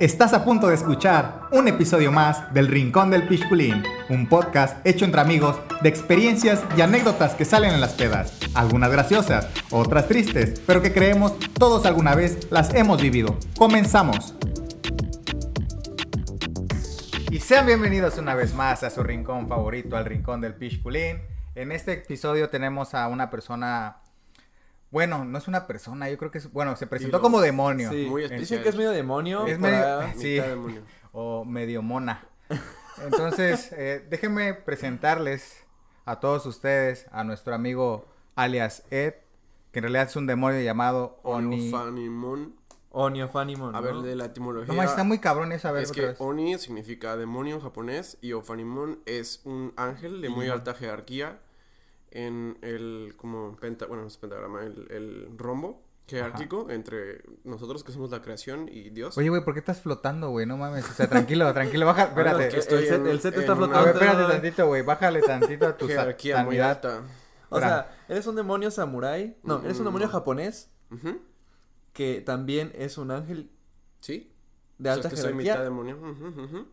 Estás a punto de escuchar un episodio más del Rincón del Pichculín, un podcast hecho entre amigos de experiencias y anécdotas que salen en las pedas, algunas graciosas, otras tristes, pero que creemos todos alguna vez las hemos vivido. Comenzamos. Y sean bienvenidos una vez más a su rincón favorito, al Rincón del Pichculín. En este episodio tenemos a una persona bueno, no es una persona, yo creo que es, bueno, se presentó como demonio. Sí, Muy dicen que es medio demonio. Es medio- sí. Mitad demonio. o medio mona. Entonces, eh, déjenme presentarles a todos ustedes a nuestro amigo alias Ed, que en realidad es un demonio llamado Oni. Oniofanimon. Oniofanimon, A ver, ¿no? de la etimología. No, está muy cabrón eso, a ver es otra que vez. Oni significa demonio en japonés y Ofanimon es un ángel de muy alta jerarquía en el como penta, bueno, no es pentagrama, el, el rombo jerárquico entre nosotros que somos la creación y Dios. Oye, güey, ¿por qué estás flotando, güey? No mames, o sea, tranquilo, tranquilo, baja, espérate. que el, set, en- el set en está una- A flotando. ver, espérate tantito, güey, bájale tantito a tu jerarquía muy sanidad. alta. O sea, eres un demonio samurái. No, eres un demonio Mm. japonés que también es un ángel Sí. de O sea, alta es que soy jerarquía. mitad demonio. ujú, ujú.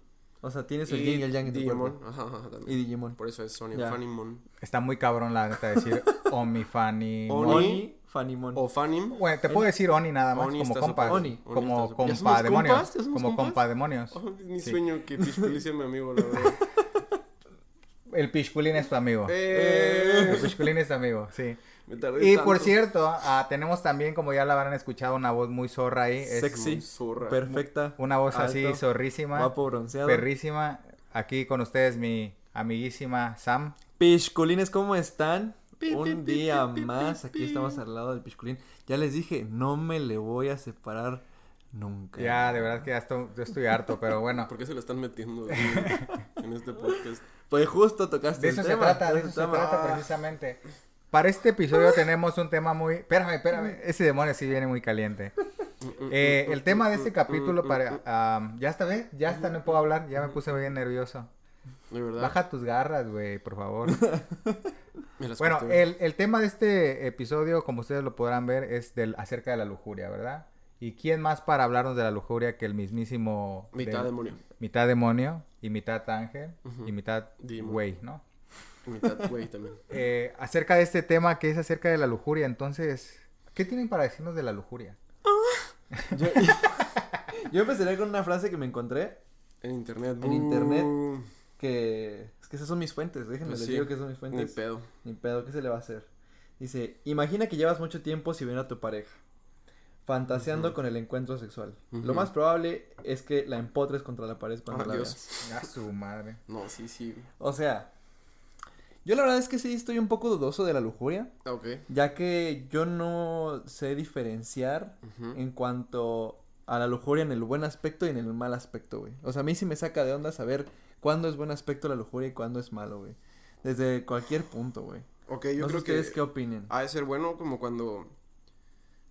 O sea, tienes el yin y el yang en tu Digimon. cuerpo. Ajá, ajá, también. Y Digimon. Por eso es Ya. Oniofanimon. Está muy cabrón la neta decir Omifani. Oni. Oni, Fanimon. O Fanim. Bueno, te puedo decir Oni nada más, Oni como compa. Oni. Oni Como está súper- ¿Ya compa demonios. Como compas? compa demonios. Oh, Sí. sueño que Pichpuli sea mi amigo, la verdad. El Pichculín es tu amigo. Eh, El Pichculín es tu amigo, sí. Me tardé Y tanto. por cierto, ah, tenemos también, como ya la habrán escuchado, una voz muy zorra ahí. Es Sexy. Zorra. Perfecta. una voz así zorrísima, Guapo, bronceado. perrísima. Aquí con ustedes mi amiguísima Sam. Pichculines, ¿cómo están? Pi, Un pi, día pi, pi, más, pi, aquí pi. estamos al lado del Pichculín. Ya les dije, no me le voy a separar nunca. Ya, de verdad que ya estoy, yo estoy harto, pero bueno. ¿Por qué se lo están metiendo en, este podcast? Pues justo tocaste De el eso se tema, trata, de eso se tema. trata precisamente. Para este episodio tenemos un tema muy... Espérame, espérame. Ese demonio sí viene muy caliente. Eh, el tema de este capítulo para... ah, ya está, ¿ves? Ya está, no puedo hablar. Ya me puse bien nervioso. De verdad. Baja tus garras, güey, por favor. Bueno, el, el tema de este episodio, como ustedes lo podrán ver, es del acerca de la lujuria, ¿verdad? ¿Y quién más para hablarnos de la lujuria que el mismísimo... Mitad de- demonio. Mitad demonio y mitad ángel y mitad güey, ¿no? Mitad güey también. Eh, acerca de este tema que es acerca de la lujuria, entonces, ¿qué tienen para decirnos de la lujuria? Yo, yo empezaría con una frase que me encontré, En internet. En internet. uh, que es que esas son mis fuentes, déjenme Pues les sí, digo que son mis Ni fuentes. pedo. Ni pedo, ¿qué se le va a hacer? Dice, imagina que llevas mucho tiempo sin ver a tu pareja, fantaseando con el encuentro sexual. Lo más probable es que la empotres contra la pared cuando la Dios. veas. A su madre. No, sí, sí. O sea, yo la verdad es que sí estoy un poco dudoso de la lujuria, Ah, Ok. ya que yo no sé diferenciar en cuanto a la lujuria en el buen aspecto y en el mal aspecto, güey. O sea, a mí sí me saca de onda saber cuándo es buen aspecto la lujuria y cuándo es malo, güey. Desde cualquier punto, güey. Ok, no yo sé creo que ustedes qué opinen. ha de ser bueno como cuando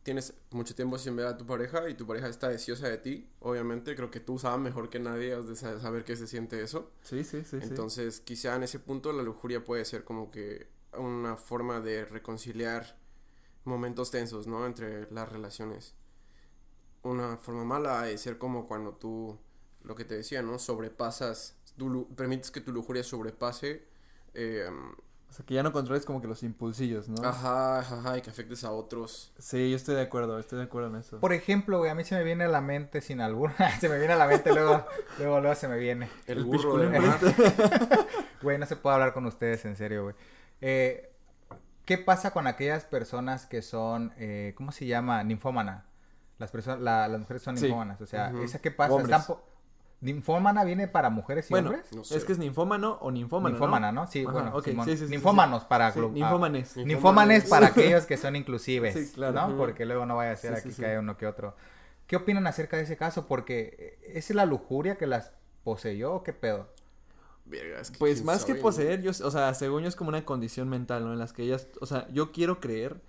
tienes mucho tiempo sin ver a tu pareja y tu pareja está deseosa de ti. Obviamente, creo que tú sabes mejor que nadie has de sa- saber qué se siente eso. Sí, sí, sí, sí. Entonces, quizá en ese punto la lujuria puede ser como que una forma de reconciliar momentos tensos, ¿no? Entre las relaciones. Una forma mala de ser como cuando tú, lo que te decía, ¿no? Sobrepasas, lu- permites que tu lujuria sobrepase. eh, O sea, que ya no controles como que los impulsillos, ¿no? ajá, ajá, y que afectes a otros. Sí, yo estoy de acuerdo, estoy de acuerdo en eso. Por ejemplo, güey, a mí se me viene a la mente sin alguna, se me viene a la mente luego, luego, luego se me viene. El, El burro de mar. Güey, no se puede hablar con ustedes en serio, güey. Eh, ¿Qué pasa con aquellas personas que son, eh, ¿cómo se llama? Ninfómana. Las personas, la- las mujeres son Sí. ninfómanas. O sea. ¿esa qué pasa? Hombres. Están po- ¿Ninfómana viene para mujeres y Bueno, hombres? No sé. es que es ninfómano o ninfómano, Ninfómana, ¿no? Sí, Ajá, bueno, ok, Simón. sí, sí, sí, sí, Ninfómanos para... Ah, ninfómanes. Ninfómanes para aquellos que son inclusives, Sí, claro. ¿no? Porque luego no vaya a ser Sí, aquí sí, sí. que haya uno que otro. ¿Qué opinan acerca de ese caso? Porque eh, ¿es la lujuria que las poseyó o qué pedo? Verga, es que Pues más que poseer, yo, o sea, según yo es como una condición mental, ¿no? En las que ellas, o sea, yo quiero creer,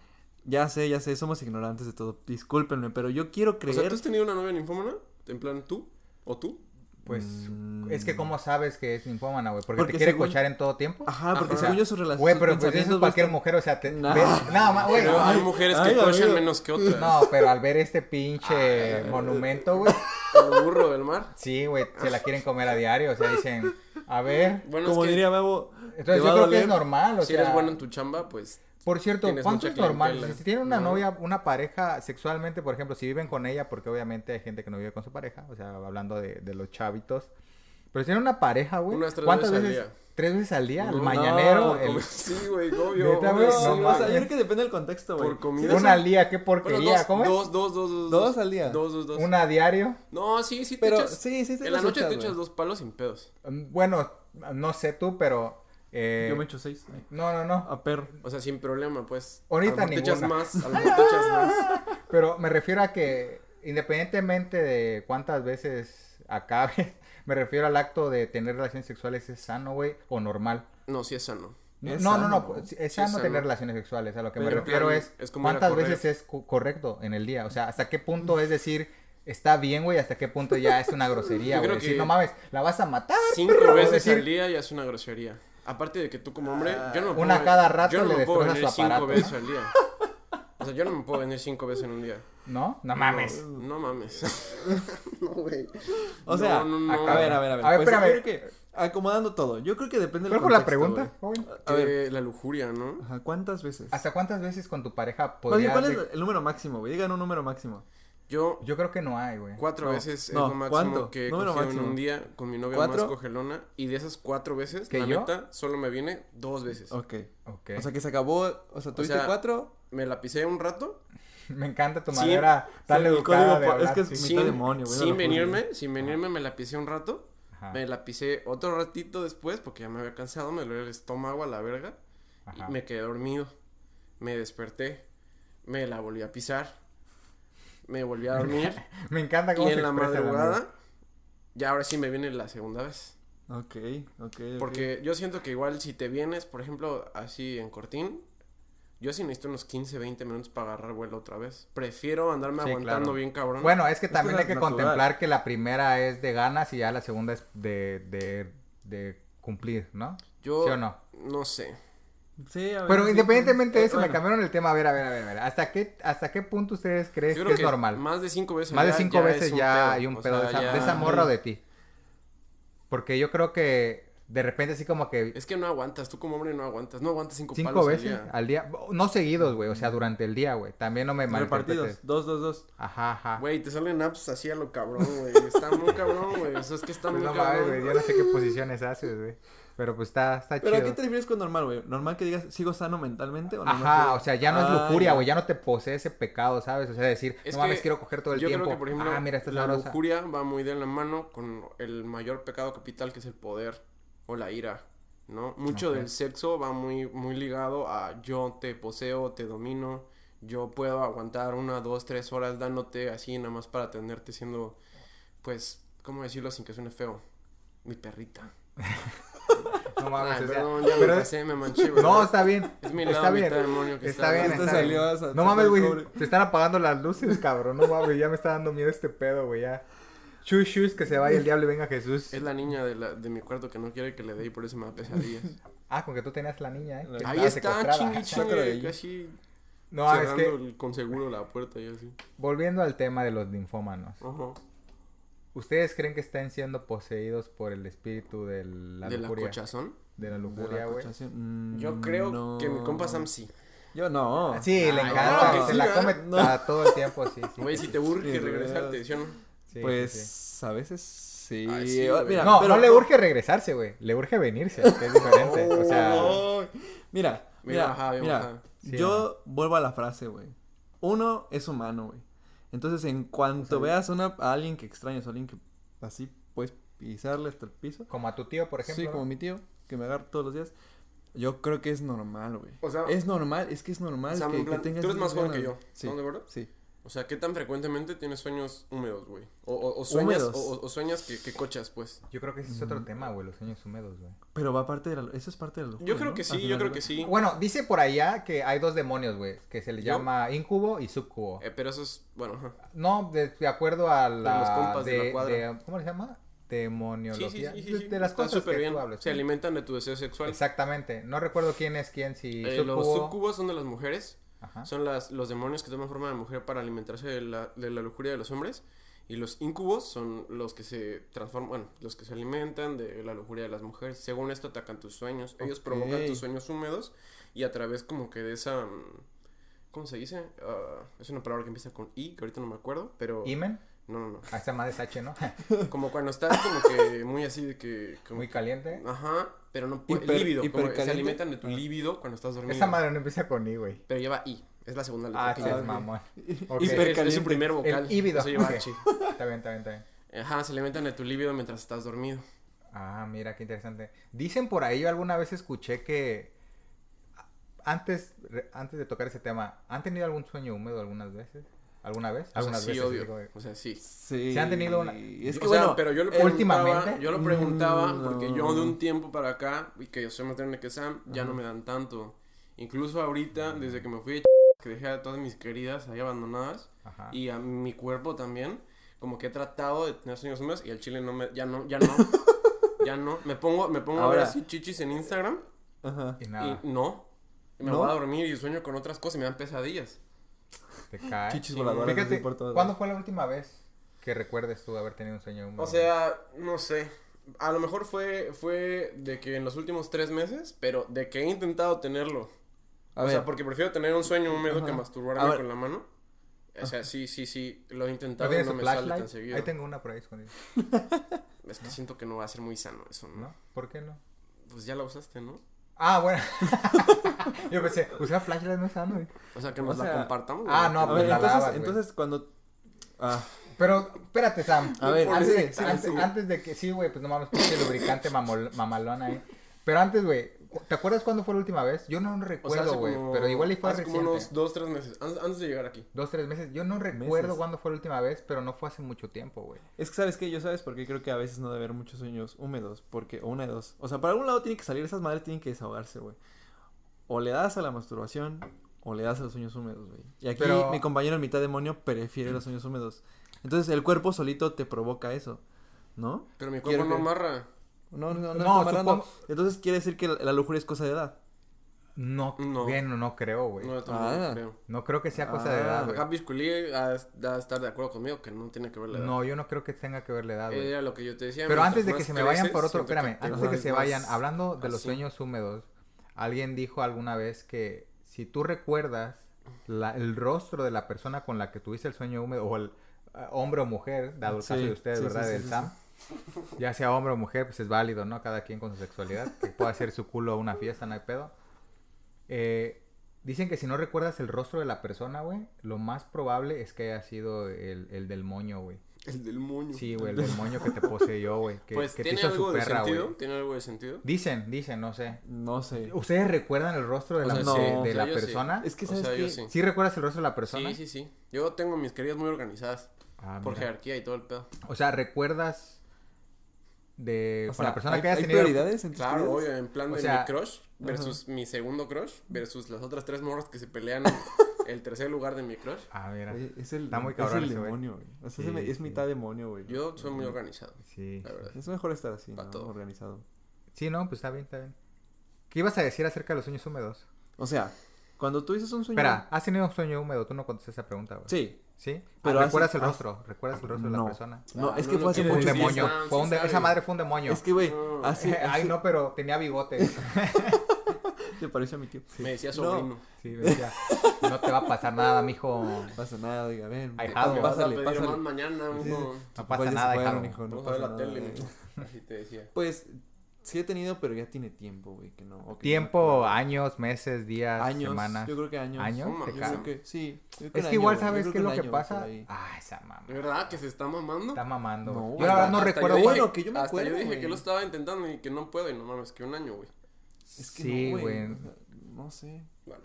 ya sé, ya sé, somos ignorantes de todo, discúlpenme, pero yo quiero O creer... sea, ¿tú has tenido una novia ninfómana? En plan, ¿tú? ¿O tú? Pues Mm. es que ¿cómo sabes que es ninfómana, güey? ¿Porque, Porque te quiere según- cochar en todo tiempo? Ajá, porque Ajá. según yo su relación, Güey, pero pues eso es cualquier mujer, o sea, te... Nah. Nada más, güey. Hay ay, mujeres que ay, cochan menos que otras. No, pero al ver este pinche monumento, güey, El burro del mar. Sí, güey, se la quieren comer a diario, o sea, dicen, a ver. Bueno, Como es que diría Bebo, Entonces ¿te yo creo que es normal, o si sea. eres bueno en tu chamba, pues Por cierto, ¿cuánto es normal? Si tienen una ¿no? novia, una pareja sexualmente, por ejemplo, si viven con ella, porque obviamente hay gente que no vive con su pareja, o sea, hablando de, de los chavitos. Pero si tienen una pareja, güey, Unas tres ¿cuántas veces al día. ¿Tres veces al día? ¿El No, mañanero? por el- Sí, güey, obvio. Neta, obvio, güey, sí, no o sea, yo creo que depende del contexto, güey. Por comida. Una un- al día, qué Bueno, porquería, dos, ¿cómo es? dos, dos, dos, dos. ¿Dos al día? Dos, dos, dos. Una a diario. No, sí, sí te Pero echas. sí, sí te En la noche echas, te echas dos palos sin pedos. Mm, Bueno, no sé tú, pero... eh, Yo me echo seis. No, no, no. A perro. O sea, sin problema, pues. Ahorita te echas más, a lo mejor te echas más. Pero me refiero a que independientemente de cuántas veces acabe, me refiero al acto de tener relaciones sexuales, ¿es sano, güey? ¿O normal? No, sí es sano. No, Es no, no, sano, no, güey. pues, es Sí es sano tener relaciones sexuales. A lo que me refiero plan, es, cuántas veces es correcto en el día. O sea, hasta qué punto es decir, está bien, güey, hasta qué punto ya es una grosería, Yo creo güey. Decir, que no mames, la vas a matar. Cinco perro", veces decir, al día ya es una grosería. Aparte de que tú como hombre, yo no me Una puedo- cada rato yo no le me puedo destrozas venir su cinco aparato, veces al día. O sea, yo no me puedo venir cinco veces en un día. ¿No? No mames. No mames. no, güey. O No, sea, no, no. a ver, a ver, a ver. A ver, Pues espérame. yo creo que acomodando todo. Yo creo que depende del ¿Cuál fue la contexto, pregunta, joven? A ver, Que la lujuria, ¿no? ajá, ¿cuántas veces? ¿Hasta cuántas veces con tu pareja Más bien. ¿cuál es el número máximo, güey? Digan un número máximo. Yo Yo creo que no hay, güey. cuatro No, veces no, es lo máximo ¿cuánto? que he Número cogido en un día con mi novia ¿Cuatro? más cogelona. Y de esas cuatro veces, ¿Que la yo? neta, solo me viene dos veces. Ok. Ok. O sea, que se acabó, o sea, tuviste sea, cuatro. Me la pisé un rato Me encanta tu Sí, manera tan educada de po- hablar, es que es sí. mitad sin, demonio, güey, no sin venirme, sin venirme me la pisé un rato. Ajá, Me la pisé otro ratito después porque ya me había cansado, me dolía el estómago a la verga. ajá. Y me quedé dormido. Me desperté. Me la volví a pisar. Me volví a dormir. Me encanta y cómo se en la madrugada, ya ahora sí me viene la segunda vez. Ok, ok. Porque yo siento que igual si te vienes, por ejemplo, así en cortín, yo sí necesito unos 15, 20 minutos para agarrar vuelo otra vez. Prefiero andarme Sí, aguantando claro. bien cabrón. Bueno, es que Es también que hay que natural. contemplar que la primera es de ganas y ya la segunda es de, de, de cumplir, ¿no? yo ¿Sí o no? no sé. Sí, a ver, Pero sí, independientemente de eso, me cambiaron el tema. A ver, a ver, a ver, a ver. ¿Hasta qué, hasta qué punto ustedes creen que es normal? Más de cinco veces. Más de cinco ya veces ya pedo. hay un O pedo de, esa, ya- de esa morra o de ti. Porque yo creo que de repente así como que Es que no aguantas, tú como hombre no aguantas, no aguantas cinco, cinco palos al veces día. al día. No seguidos, güey. O sea, durante el día, güey. También no me Repartidos. Dos, dos, dos. Ajá, ajá. Güey, te salen apps así a lo cabrón, güey. Está muy cabrón, güey. Eso es que está Pues muy no mames, cabrón. güey. Yo no sé qué posiciones haces, güey. Pero pues está, está ¿Pero a chido. qué te refieres con normal, güey? ¿Normal que digas, sigo sano mentalmente o normal Ajá, que- o sea, ya no es lujuria, güey, ya no te posee ese pecado, ¿sabes? O sea, decir, Es no mames, quiero coger todo el Yo tiempo. creo que, por ejemplo, ah, mira, esta es la lujuria va muy de la mano con el mayor pecado capital que es el poder o la ira, ¿no? Mucho del sexo va muy, muy ligado a yo te poseo, te domino, yo puedo aguantar una, dos, tres horas dándote así nada más para tenerte siendo, pues, ¿cómo decirlo sin que suene feo? Mi perrita. No mames, Ay, perdón, ya pero- me pasé, me manché, ¿verdad? No, está bien. Es mi está lado bien. mitad demonio que Está está, bien, está bien. No mames, güey. Se están apagando las luces, cabrón. No mames, ya me está dando miedo este pedo, güey. Ya. Shus, shus, que se vaya el diablo y venga Jesús. Es la niña de, la, de mi cuarto que no quiere que le dé y por eso me da pesadillas. Ah, con que tú tenías la niña, ¿eh? Ahí está, chingue, chingue, casi No, es que, el- con seguro la puerta y así. volviendo al tema de los linfómanos. Ajá. ¿Ustedes creen que están siendo poseídos por el espíritu de la ¿De la lujuria? cochazón? de la De la lujuria, güey. mm, Yo creo no. que mi compa Sam sí. Yo no. Sí, le encanta, se sí, la come No. a todo el tiempo, sí, sí. Güey, si te urge Sí, regresarte, ¿sí o no? Sí, pues a veces sí. Ay, sí, güey. mira, No, pero- no le urge regresarse, güey. Le urge venirse, que es diferente. O sea, mira, mira, mira. Sí, yo vuelvo a la frase, güey. Uno es humano, güey. Entonces, en cuanto veas una, a alguien que extrañas, a alguien que así puedes pisarle hasta el piso. como a tu tío, por ejemplo. sí, como mi tío, que me agarra todos los días. Yo creo que es normal, güey. O sea, es normal, es que es normal que, tengas tú eres más joven que yo, Sí, ¿no, de verdad? sí. O sea, ¿qué tan frecuentemente tienes sueños húmedos, güey? O, o, o sueñas, Húmedos. o, o sueñas que, que cochas, pues. Yo creo que ese es otro tema, güey, los sueños húmedos, güey. Pero va parte de la... Eso es parte de la locura, Yo creo ¿no? que sí, yo creo de que sí. Bueno, dice por allá que hay dos demonios, güey, que se le llama incubo y subcubo. Eh, pero eso es, bueno, ajá. No, de, de acuerdo a la... los compas de la cuadra. de- ¿Cómo se llama? Demoniología. Sí, sí, sí, sí, de, sí. de las Está cosas que bien. tú hablas. Se alimentan de tu deseo sexual. Exactamente. No recuerdo quién es quién, si Eh, los subcubo- sucubos son de las mujeres. Ajá. Son las, los demonios que toman forma de mujer para alimentarse de la, de la lujuria de los hombres. Y los incubos son los que se transforman, bueno, los que se alimentan de la lujuria de las mujeres. Según esto atacan tus sueños. Ellos Ok. provocan tus sueños húmedos y a través como que de esa... mm, ¿Cómo se dice? Ah, es una palabra que empieza con I, que ahorita no me acuerdo, pero... ¿Imen? No, no, no. A esa madre es H, ¿no? Como cuando estás como que muy así de que... como- Muy caliente. Ajá, pero no puede... Hiper- líbido, como que se alimentan de tu líbido cuando estás dormido. Esa madre no empieza con I, güey. Pero lleva I, es la segunda letra. Ah, que sí, es mamón. Es- su primer vocal. El híbido. Eso lleva Ok. H. Está bien, está bien, está bien. Ajá, se alimentan de tu líbido mientras estás dormido. Ah, mira, qué interesante. Dicen por ahí, yo alguna vez escuché que antes, antes de tocar ese tema, ¿han tenido algún sueño húmedo algunas veces? ¿Alguna vez? O Algunas sí, veces. obvio. digo, O sea, sí. Sí. ¿Se han tenido una- Es O que sea, bueno, pero yo lo eh, preguntaba, últimamente- yo lo preguntaba Mm, porque no. yo de un tiempo para acá, y que yo soy más grande que Sam, ya no me dan tanto. Incluso ahorita, desde que me fui de ch- que dejé a todas mis queridas ahí abandonadas, Ajá. y a mi cuerpo también, como que he tratado de tener sueños húmedos y el chile no me, ya no, ya no, ya no. Me pongo, me pongo a ver Ahora- así chichis en Instagram Y Ajá. nada, y no. Me ¿No? voy a dormir y sueño con otras cosas y me dan pesadillas. Te cae. Chichis voladoras Fíjate, por ¿cuándo fue la última vez que recuerdes tú haber tenido un sueño húmedo? O sea, no sé. A lo mejor fue, fue de que en los últimos tres meses, pero de que he intentado tenerlo. A o ver, sea, porque prefiero tener un sueño húmedo que Ajá. masturbarme A ver. con la mano. O sea, sí, sí, sí, lo he ¿No intentado y no me sale tan seguido. Ahí tengo una por ahí escondida. Es que siento que no va a ser muy sano eso, ¿no? ¿No? ¿Por qué no? Pues ya la usaste, ¿no? Ah, bueno. Yo pensé, usar flashlight no es sano. güey. O sea, que O nos la compartamos. Ah, no, pues ver, la entonces, lavas, entonces cuando ah, Pero, espérate, Sam. A ver, antes, antes, antes de que sí, güey, pues no mames, pinche lubricante mamol- mamalón ahí. Pero antes, güey, ¿te acuerdas cuándo fue la última vez? Yo no recuerdo, güey. pero igual y fue hace reciente. como unos dos, tres meses, antes, antes de llegar aquí. Dos, tres meses. Yo no recuerdo Meses. cuándo fue la última vez, pero no fue hace mucho tiempo, güey. es que sabes que yo sabes por qué creo que a veces no debe haber muchos sueños húmedos, porque o una de dos, o sea, por algún lado tiene que salir esas madres tienen que desahogarse, güey. O le das a la masturbación o le das a los sueños húmedos, güey. Y aquí Pero- mi compañero en mitad demonio prefiere los sueños húmedos. Entonces el cuerpo solito te provoca eso, ¿no? Pero mi Quiero cuerpo no que- amarra. No, no, no, No, supongo- Entonces quiere decir que la, la lujuria es cosa de edad. No, No. bien, no, no creo, güey. No, No, Ah. creo. creo que sea cosa de Ah, edad, güey. Acá Pisculí ha ha de estar de acuerdo conmigo que no tiene que ver la edad. No, yo no creo que tenga que ver la edad, güey. Era lo que yo te decía. Pero antes de que se me vayan por otro, espérame, te antes de que se vayan, hablando de los así. sueños húmedos, alguien dijo alguna vez que si tú recuerdas la- el rostro de la persona con la que tuviste el sueño húmedo, o el eh, hombre o mujer, dado el Sí, caso de ustedes, sí, ¿verdad? sí, sí, Del sí, Sam. Ya sea hombre o mujer, pues es válido, ¿no? Cada quien con su sexualidad. Que pueda hacer su culo a una fiesta, no hay pedo. Eh, dicen que si no recuerdas el rostro de la persona, güey, lo más probable es que haya sido el, el del moño, güey. El del moño. Sí, güey, el del moño que te poseyó, güey. Que, Pues que te tiene hizo algo su de perra, sentido. güey. Tiene algo de sentido. Dicen, dicen, no sé. No sé. ¿Ustedes recuerdan el rostro de O la, sea, sí, de, o sea, la yo sí. persona? Es que O sabes sea, yo que sí. ¿Sí recuerdas el rostro de la persona? Sí, sí, sí. Yo tengo mis queridas muy organizadas. Ah, por mira. jerarquía y todo el pedo. O sea, ¿recuerdas de o con sea, la persona ¿hay, que hayas hay tenido? prioridades en tus Claro, prioridades? obvio, en plan O de sea- mi crush versus mi segundo crush versus las otras tres morras que se pelean el tercer lugar de mi crush. Ah, mira. Oye, es el, Está muy es cabrón el ese güey. demonio, güey. O sea, Sí, es es mitad demonio, güey. Yo soy muy organizado, Sí. la verdad. Es mejor estar así, ¿no? todo. Organizado. Sí, no, pues está bien, está bien. ¿Qué ibas a decir acerca de los sueños húmedos? O sea, cuando tú dices un sueño... Espera, ¿has tenido un sueño húmedo? Tú no contestas esa pregunta, güey. Sí. ¿Sí? Pero ¿Recuerdas hace- el rostro? ¿Recuerdas el rostro de No. la persona? No, Ah, es no, que no fue hace un mucho tiempo. demonio. sí Fue un de-. Esa madre fue un demonio. Es que, güey, No. así, Ay, no, pero tenía bigotes. Se parece a mi tío. Me decía No. sobrino. Sí, me decía, no te va a pasar nada, mijo. No pasa nada, diga, ven. Ahijado. Me vas a Pásale, pedir pásale. más mañana, Sí. mijo. No pasa nada, fueron, hijo, no pasa la nada, tele. Así te decía. Pues, sí he tenido, pero ya tiene tiempo, güey, que no. o que no Tiempo, acuerdo. años, meses, días, años, semanas. yo creo que años. ¿Años? No mames, Yo creo que, sí. yo creo Es un que igual año, güey, sabes qué es lo que pasa. Ah, esa mamá. ¿De verdad que se está mamando? Está mamando. No, yo la verdad no recuerdo. Bueno, que yo me Hasta acuerdo, yo dije güey. que lo estaba intentando y que no puedo y no mames, que un año, güey. Es que Sí, no, güey. No sé. Bueno.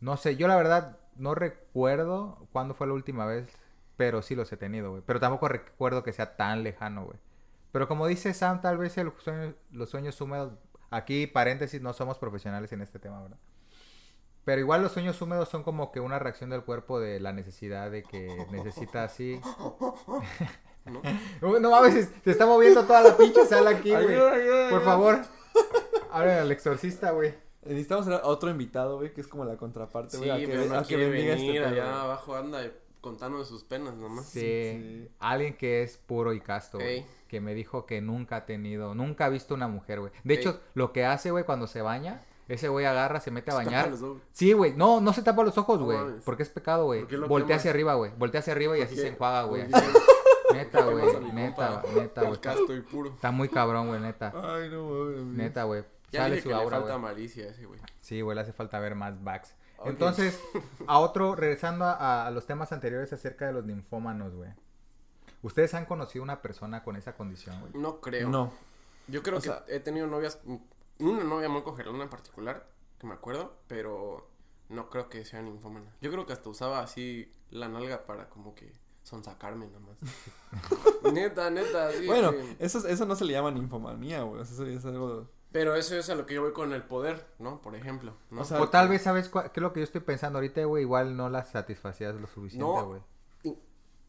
No sé, yo la verdad no recuerdo cuándo fue la última vez, pero sí los he tenido, güey. Pero tampoco recuerdo que sea tan lejano, güey. Pero como dice Sam, tal vez el sueño- los sueños húmedos, aquí paréntesis, no somos profesionales en este tema, ¿verdad? Pero igual los sueños húmedos son como que una reacción del cuerpo de la necesidad de que necesita así. ¿No? No mames, se- está moviendo toda la pinche sala aquí, güey. Ayuda, ayuda, Por favor. Hablen al exorcista, güey. Necesitamos a otro invitado, güey, que es como la contraparte, Sí, güey. a que, no a que bendiga venir este allá abajo anda contando sus penas nomás. Sí, Sí. alguien que es puro y casto, güey. Ey. Que me dijo que nunca ha tenido, nunca ha visto una mujer, güey. De Ey. hecho, lo que hace, güey, cuando se baña, ese güey agarra, se mete a Se tapa bañar. los ojos. Sí, güey. No, no se tapa los ojos, güey. porque es pecado, güey. ¿Por qué lo Voltea quemas? hacia arriba, güey. Voltea hacia arriba y así ¿Por se enjuaga, güey. Neta, ¿Por qué güey. Neta, compa? neta, güey. Está, casto y puro. está muy cabrón, güey, neta. Ay, no mames. Neta, güey. Ya Sale dije su que le aura, falta güey. malicia ese güey. Sí, güey, le hace falta ver más backs. Entonces, a otro, regresando a, a los temas anteriores acerca de los ninfómanos, güey. ¿Ustedes han conocido una persona con esa condición, güey? No creo. No. Yo creo O que sea- he tenido novias, una novia muy cogelona en particular, que me acuerdo, pero no creo que sea ninfómana. Yo creo que hasta usaba así la nalga para como que sonsacarme nada más. neta, neta, sí. Bueno, sí. eso, eso no se le llama ninfomanía, güey. Eso es algo. Pero eso es a lo que yo voy con el poder, ¿no? Por ejemplo, ¿no? O sea, O tal vez, ¿sabes cuál- qué es lo que yo estoy pensando ahorita, güey? Igual no la satisfacías lo suficiente, No. güey.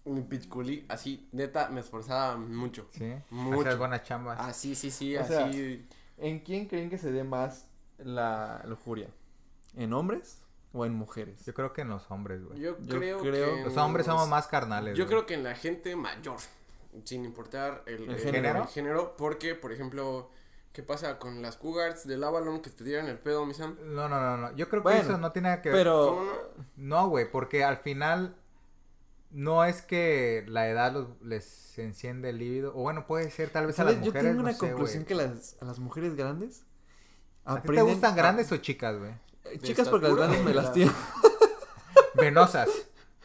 mi pichculí, así, neta, me esforzaba mucho. ¿Sí? Mucho. Hacías buenas chambas. Ah, sí, sí, sí, O así. sea, ¿En quién creen que se dé más la lujuria? ¿En hombres o en mujeres? Yo creo que en los hombres, güey. yo, yo creo, creo- que... Los hombres somos más carnales, Yo güey. creo que en la gente mayor, sin importar el, ¿El el- género? el género, porque, por ejemplo, ¿qué pasa con las cougars del Avalon que te tiran el pedo, mi Sam? No, no, no, no. Yo creo que Bueno, eso no tiene nada que ver. Pero. ¿Cómo no? Güey, porque al final no es que la edad los, les enciende el líbido. O bueno, puede ser tal vez a las mujeres. Yo tengo una conclusión que las, a las mujeres grandes. ¿A ti te gustan a- grandes o chicas, güey? Eh, Chicas, porque las grandes me las tiran. Venosas.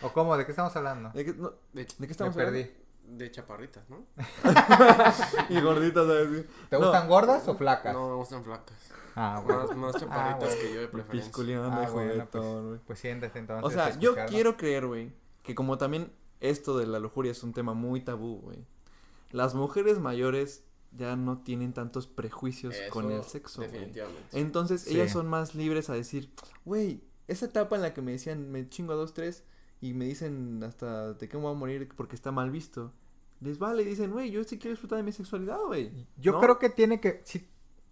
¿O cómo? ¿De qué estamos hablando? ¿De qué, no, De, ¿de qué Me estamos perdí. De chaparritas, ¿no? Y gorditas, ¿sabes? ¿Te No. gustan gordas o flacas? No, me gustan flacas. Ah, bueno. Más, más chaparritas bueno. que yo de preferencia. Pisculeando, Ah, hijo bueno, de pues, todo, güey. pues siéntese entonces. O sea, yo quiero creer, güey, que como también esto de la lujuria es un tema muy tabú, güey. Las mujeres mayores ya no tienen tantos prejuicios Eso, con el sexo, güey. Definitivamente. Entonces Sí. ellas son más libres a decir, güey, esa etapa en la que me decían me chingo a dos, tres y me dicen hasta de qué me voy a morir porque está mal visto. Les vale y dicen, güey, yo sí quiero disfrutar de mi sexualidad, güey. Yo ¿No? creo que tiene que. Sí,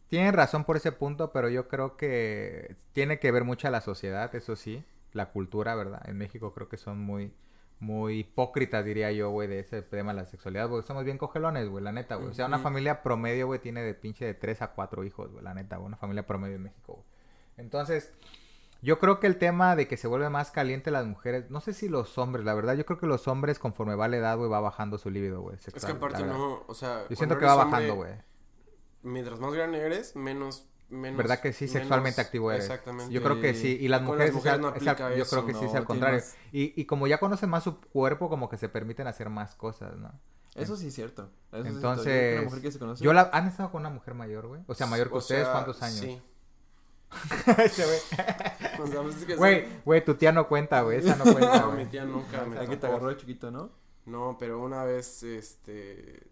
tienen razón por ese punto, pero yo creo que tiene que ver mucho a la sociedad, eso sí. La cultura, ¿verdad? En México creo que son muy. Muy hipócritas, diría yo, güey, de ese tema de la sexualidad, porque somos bien cogelones, güey, la neta, güey. O sea, una familia promedio, güey, tiene de pinche de 3 a 4 hijos, güey, la neta, güey, una familia promedio en México, güey. Entonces, yo creo que el tema de que se vuelve más caliente las mujeres, no sé si los hombres, la verdad, yo creo que los hombres conforme va la edad, güey, va bajando su libido, güey. Es que aparte no, o sea... Yo siento que va bajando, güey. Mientras más grande eres, menos... menos ¿Verdad que sí? Sexualmente menos- activo eres. Exactamente. Yo creo que Sí. Y las mujeres, las no yo creo que sí es no, al contrario. más- Y, y como ya conocen más su cuerpo, como que se permiten hacer más cosas, ¿no? Eso sí es cierto. Eso sí es cierto. Yo Entonces, la mujer que se conoce- yo la, ¿han estado con una mujer mayor, güey? O sea, mayor que O ustedes, sea, ¿cuántos años? Sí. Ese güey. Pues que. Güey, güey, tu tía no cuenta, güey. Esa no cuenta, No, mi tía nunca me Aquí te agarró de chiquito, ¿no? No, pero una vez, este...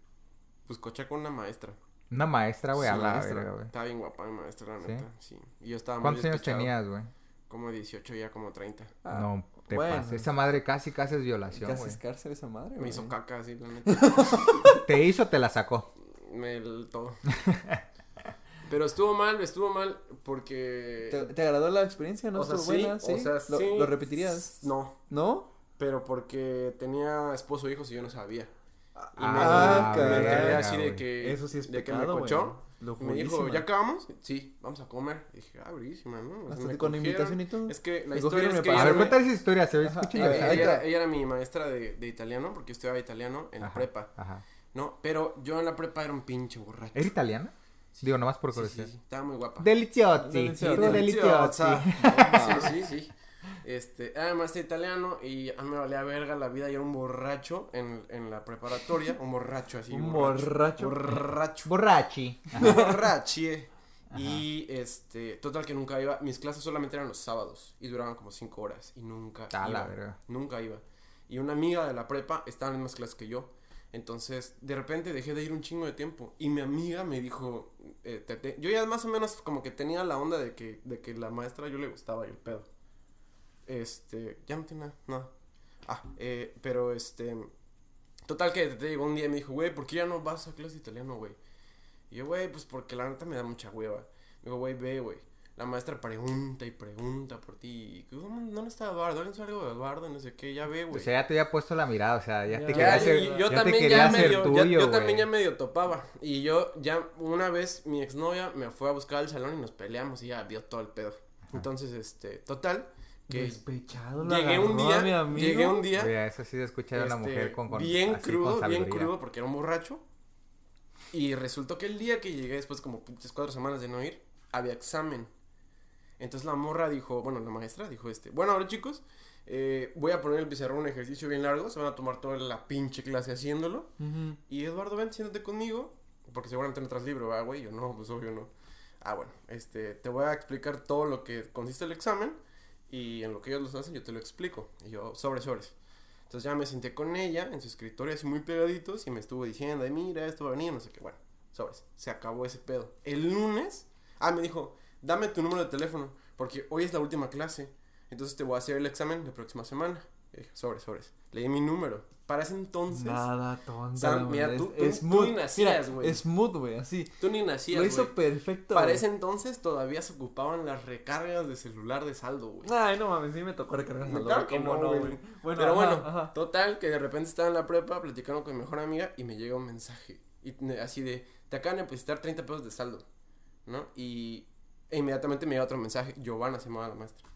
Pues coché con una maestra. Una maestra, güey, Sí, a la maestra. güey. Estaba bien guapa mi maestra, la ¿Sí? neta. Sí. Y yo estaba muy ¿Cuántos años despechado. tenías, güey? Como 18, ya como 30. Ah, No, te bueno. pases. Esa madre casi, casi es violación, Casi güey. es cárcel esa madre, Me güey. hizo caca así, la neta. ¿Te hizo o te la sacó? Me el todo. Pero estuvo mal, estuvo mal porque... ¿Te, te agradó la experiencia? ¿No o sea, estuvo sí, buena? ¿Sí? o sea, ¿Lo, sí. lo repetirías? No, ¿No? pero porque tenía esposo e hijos y yo no sabía. Y me, Ah, me verga, enteré así de que... Eso sí es de que me cochó. Y me dijo. ¿ya acabamos? Sí, vamos a comer. Y dije, ah, brísima, ¿no? Sea, Hasta me con invitación y todo. Es que la Me historia es que me A ver, me- cuéntale esa historia, se ve ella, ella ella era mi maestra de, de italiano, porque yo estudiaba italiano en la prepa, Ajá. ¿no? Pero yo en la prepa era un pinche borracho. ¿Era italiana? Digo, nomás por Sí, sí, curiosidad. sí, estaba muy guapa. Tú deliciosi. Sí, sí, sí. Este, era italiano y a mí me valía verga la vida y era un borracho en, en la preparatoria, un borracho así. Un borracho. Borracho. Borrachi. Borrachie. Y este, total que nunca iba. Mis clases solamente eran los sábados y duraban como cinco horas y nunca la iba. verga. Nunca iba. Y una amiga de la prepa estaba en las mismas clases que yo. Entonces, de repente dejé de ir un chingo de tiempo. Y mi amiga me dijo, eh, yo ya más o menos como que tenía la onda de que, de que la maestra yo le gustaba y el pedo. Este, ya no tiene nada, nada. Ah, eh, pero este, total que te digo, un día me dijo, güey, ¿por qué ya no vas a clase de italiano, güey? Y yo, güey, pues porque la neta me da mucha hueva. Me digo, güey, ve, güey. La maestra pregunta y pregunta por ti. ¿Cómo no está Eduardo? ¿Alguien sabe algo de Eduardo? No sé qué, ya ve, O güey. sea, ya te había puesto la mirada, o sea, ya, Ya, te quería hacer, yo ya te también quería ya hacer medio, ya- yo también ya medio topaba. Y yo ya una vez mi exnovia me fue a buscar al salón y nos peleamos y ya vio todo el pedo. Entonces, este, total, que Despechado, lo llegué un a mi día, amigo. llegué un día Oye, eso sí se escucha de una este, mujer con, con bien así, con crudo, bien crudo porque era un borracho. Y resultó que el día que llegué después como pinches cuatro semanas de no ir, había examen. Entonces la morra dijo, bueno, la maestra dijo este, bueno, ahora chicos, eh, voy a poner el pizarrón un ejercicio bien largo, se van a tomar toda la pinche clase haciéndolo. Y Eduardo, ven, siéntate conmigo, porque seguramente no traes libro, ah, güey, yo no, pues obvio no. Ah, bueno, este, te voy a explicar todo lo que consiste el examen y en lo que ellos los hacen yo te lo explico. Y yo, sobre, sobres. Entonces ya me senté con ella en su escritorio así muy pegaditos y me estuvo diciendo, ay, mira, esto va a venir, no sé qué, bueno, sobres. Se acabó ese pedo. El lunes, ah, me dijo, dame tu número de teléfono, porque hoy es la última clase, entonces te voy a hacer el examen la próxima semana. Y dije, sobres, sobres. Leí mi número. Para ese entonces, Nada tonto. Sam, mira, es- tú- es tú ni nacías, güey. Es mood, güey, así. tú ni nacías, Lo hizo perfecto. Para ese entonces todavía se ocupaban las recargas de celular de saldo, güey. Ay, no mames, sí me tocó recargar Claro saldo, que ¿cómo no, güey. Bueno, Pero ajá, bueno, ajá. total, que de repente estaba en la prepa platicando con mi mejor amiga y me llega un mensaje. Y así de, te acaban de depositar 30 pesos de saldo, ¿no? Y e inmediatamente me llega otro mensaje, Giovanna se llamaba la maestra.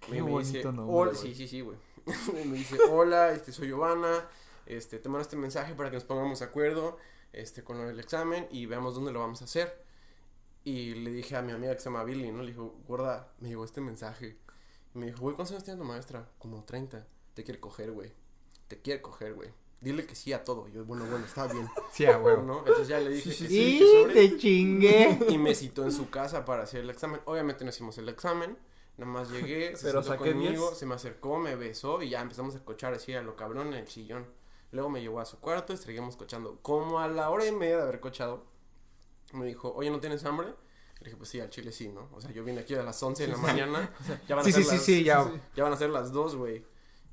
Qué me dice, bonito nombre, hola, güey. sí, sí, sí, güey. Y me dice, hola, este, soy Giovanna, este, te mando este mensaje para que nos pongamos de acuerdo, este, con del examen y veamos dónde lo vamos a hacer. Y le dije a mi amiga que se llama Billy, ¿no? Le dijo, gorda, me llegó este mensaje. Y me dijo, güey, ¿cuántos años tiene tu maestra? Como 30. Te quiere coger, güey. Te quiere coger, güey. Dile que sí a todo. Y yo, bueno, bueno, está bien. Sí, a huevo. ¿No? Entonces ya le dije que sí, que Y sobre. te chingué. Y me citó en su casa para hacer el examen. Obviamente no hicimos el examen. Nada más llegué, se Pero sentó conmigo, 10. se me acercó, me besó y ya empezamos a cochar así a lo cabrón en el sillón. Luego me llevó a su cuarto y seguimos cochando. Como a la hora y media de haber cochado, me dijo, oye, ¿no tienes hambre? Le dije, pues sí, al chile sí, ¿no? O sea, yo vine aquí a las 11 de la mañana. Ya van a Sí, ser sí, sí, sí, ya. ya van a ser las 2, güey.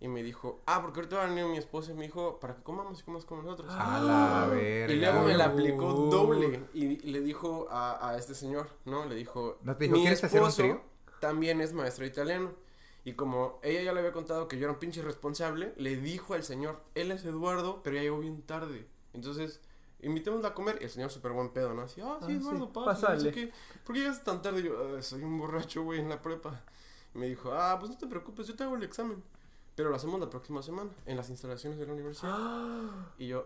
Y me dijo, ah, porque ahorita va a venir mi esposa y me dijo, para que comamos y comas con nosotros. A la verga. Y luego me la aplicó doble y, y le dijo a, a este señor, ¿no? Le dijo, ¿No te dijo, "Mi ¿quieres hacer un esposo trío? También es maestro italiano. Y como ella ya le había contado que yo era un pinche irresponsable, le dijo al señor, él es Eduardo, pero ya llegó bien tarde. Entonces, invitémosla a comer. Y el señor súper buen pedo, ¿no? Así, ah, sí, Ah, Eduardo, sí, pásale, no sé qué. ¿Por qué llegas tan tarde? Y yo, "Ah, soy un borracho, güey, en la prepa. Y me dijo, ah, pues no te preocupes, yo te hago el examen. Pero lo hacemos la próxima semana, en las instalaciones de la universidad. Y yo,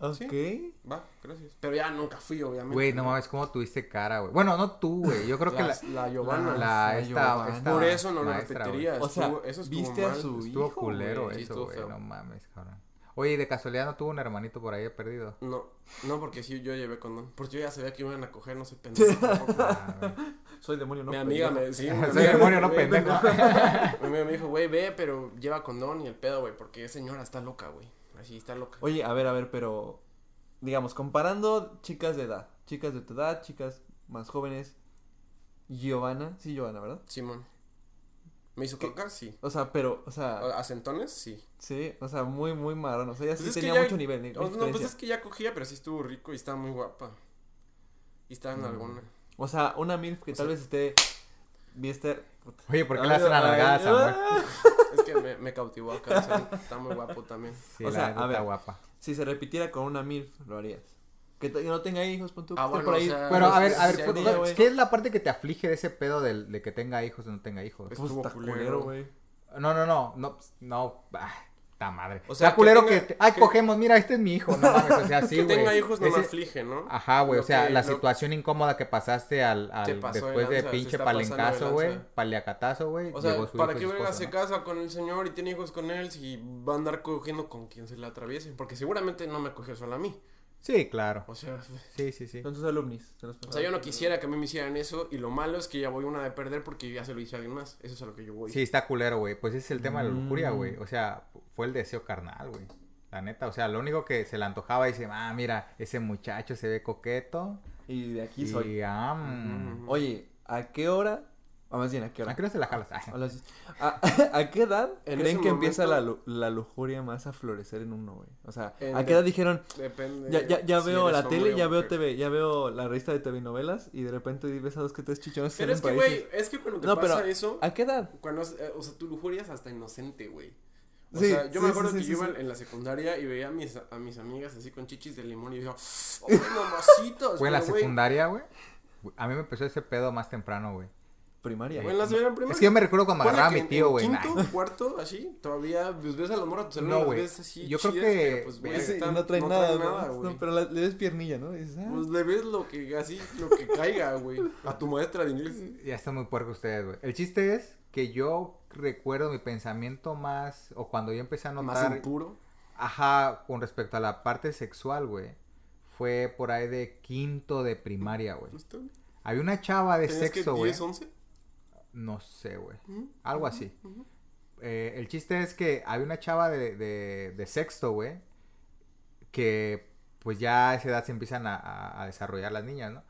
ah, sí, Ok. va, gracias. Pero ya nunca fui, obviamente. Güey, no mames, cómo tuviste cara, güey. Bueno, no tú, güey. Yo creo que la, la Giovanna. la, La esta, Giovanna. esta Por eso no maestra, lo repetiría. O sea, estuvo- eso estuvo viste a mal. su Estuvo hijo, culero güey. sí, eso, estuvo güey. No mames, cabrón. Oye, ¿y de casualidad no tuvo un hermanito por ahí perdido? No, no, porque sí, yo llevé condón. Porque yo ya sabía que iban a coger, no sé, pendejo. tampoco. Ah. Soy demonio, no mi amiga pendejo. me sí, Soy amiga, demonio, no pendejo. Mi amiga me dijo, güey, ve, pero lleva condón y el pedo, güey, porque esa señora está loca, güey. Así está loca. Oye, a ver, a ver, pero. Digamos, comparando chicas de edad. Chicas de tu edad, chicas más jóvenes. Giovanna, sí, Giovanna, ¿verdad? Simón. ¿Me hizo coca? Sí. O sea, pero, o sea, ¿Acentones? Sí. sí, o sea, muy, muy marrón. O sea, ella Pues sí es que tenía ya- mucho nivel. mucha Oh, no, pues es que ya cogía, pero sí estuvo rico y estaba muy guapa. Y estaba en Mm. alguna. O sea, una MILF que O tal sea- vez esté. Viste. Oye, ¿por qué Ay, le hacen ay, alargada a ay, Samuel? Es que me, me cautivó acá. o sea, está muy guapo también. Sí, O la sea, neta a está ver. guapa. Si se repitiera con una MILF, lo harías. Que, que no tenga hijos, pon tú. que Ah, bueno, por ahí. o sea, Pero a ver, a ver, sí, ¿cu- día, cu- güey. ¿qué es la parte que te aflige de ese pedo del- de, que tenga hijos o no tenga hijos? Pues- Pues está culero. güey. No, no, no, no, no, ah, ta madre. O sea, culero que que, tenga- te- ay, que- cogemos, mira, este es mi hijo, no mames, o sea, sí, que güey. tenga hijos no me aflige, ¿no? Ajá, güey, o sea, que- la lo- situación incómoda que pasaste al, al Se pasó de después de, lanza, pinche de palencazo, güey, paliacatazo, güey, O sea, ¿para qué verga se ¿no? casa con el señor y tiene hijos con él si va a andar cogiendo con quien se le atraviese? Porque seguramente no me cogió solo a mí. Sí, claro. O sea, Sí, sí, sí. Son tus alumnis. se los o sea, yo no quisiera que a mí me hicieran eso y lo malo es que ya voy una de perder porque ya se lo hice a alguien más. Eso es a lo que yo voy. Sí, está culero, güey. Pues ese es el tema de la lujuria, Mm. güey. O sea, fue el deseo carnal, güey. La neta, o sea, lo único que se le antojaba y dice, ah, mira, ese muchacho se ve coqueto. Y de aquí Y, soy. ah, mm. Oye, ¿a qué hora? O más bien, ¿a qué hora? ¿A qué hora se la jalas? A, las- ¿A- ¿a qué edad En creen que empieza la, momento- la lujuria más a florecer en uno, güey? O sea, En ¿a qué edad dijeron, Depende. ya, ya, ya si veo eres la tele, ya veo. TV, ya veo la revista de TV novelas y de repente ves a dos que tres chichones que Pero es que, güey, es que cuando te No, pasa pero- eso, ¿A qué edad? cuando, eh, o sea, tu lujuria es hasta inocente, güey. O Sí, sea, yo sí, me acuerdo sí, que sí, yo iba sí. en la secundaria y veía a mis, a mis amigas así con chichis de limón y decía, ¡ay, mamacitos! Güey, en la secundaria, güey. A mí me empezó ese pedo más temprano, güey. Primaria. La en. Es que yo me recuerdo cuando agarraba que mi tío, güey. Quinto, Nah. cuarto, así, todavía pues, ves a las morras, pues No, las güey. ves así Yo creo que- pero, pues, güey, no trae no nada, güey. No, pero la- le ves piernilla, ¿no? Ah, Pues le ves lo que, así, lo que caiga, güey. A tu maestra de inglés. Ya están muy puercos ustedes, güey. El chiste es que yo recuerdo mi pensamiento más, o cuando yo empecé a Más notar, impuro. ajá, con respecto a la parte sexual, güey, fue por ahí de quinto de primaria, güey. ¿No está? Había una chava de ¿Tenías que sexo, güey. 10, 11? No sé, güey. Algo así. Eh, el chiste es que había una chava de, de, de sexto, güey, que pues ya a esa edad se empiezan a, a- a desarrollar las niñas, ¿no?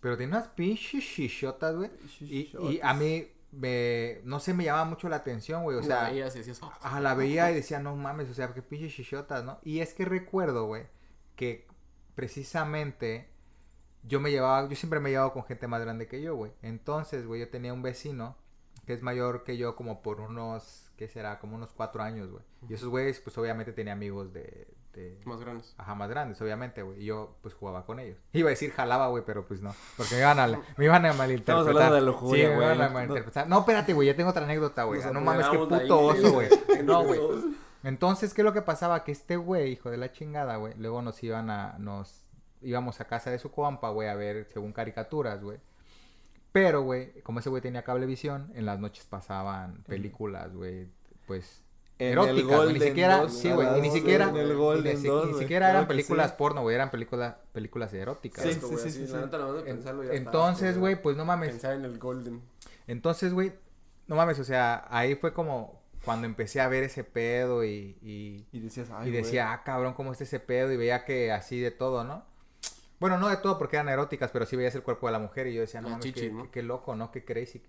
Pero tiene unas pinches chichotas, güey. Y, y a mí, me, no sé, me llamaba mucho la atención, güey. O sea, La veías y decías, "Oh". a la veía y decía, no mames, o sea, qué pinches chichotas, ¿no? Y es que recuerdo, güey, que precisamente yo me llevaba, yo siempre me llevaba con gente más grande que yo, güey. Entonces, güey, yo tenía un vecino que es mayor que yo como por unos, ¿qué será? Como unos cuatro años, güey. Y esos güeyes, pues obviamente tenía amigos de, de, más grandes. Ajá, más grandes, obviamente, güey. Y yo, pues, jugaba con ellos. Iba a decir jalaba, güey, pero pues no. Porque me iban a, me iban a malinterpretar. Estamos hablando de lujuria, Sí, me iban güey. a malinterpretar. No, espérate, güey, ya tengo otra anécdota, güey. No mames, qué puto oso, güey. No, güey. Entonces, ¿qué es lo que pasaba? Que este güey, hijo de la chingada, güey, luego nos iban a, nos íbamos a casa de su compa, güey, a ver según caricaturas, güey. Pero, güey, como ese güey tenía cablevisión, en las noches pasaban películas, güey, pues En eróticas, el ni siquiera, 2, sí, güey, y ni 12 siquiera, en el ni Golden si- 2, ni güey, siquiera claro eran películas sí. porno, güey, eran películas, películas eróticas. Sí, güey, sí, sí, La sí. Entonces, güey, pues no mames. Pensar en el Golden. Entonces, güey, no mames, o sea, ahí fue como cuando empecé a ver ese pedo y, y, Y decías, ay, y decía, ah, cabrón, ¿cómo está ese pedo? Y veía que así de todo, ¿no? Bueno, no de todo porque eran eróticas, pero sí veías el cuerpo de la mujer y yo decía, no Las mames, qué, ¿no? qué- qué loco, ¿no? Qué crazy.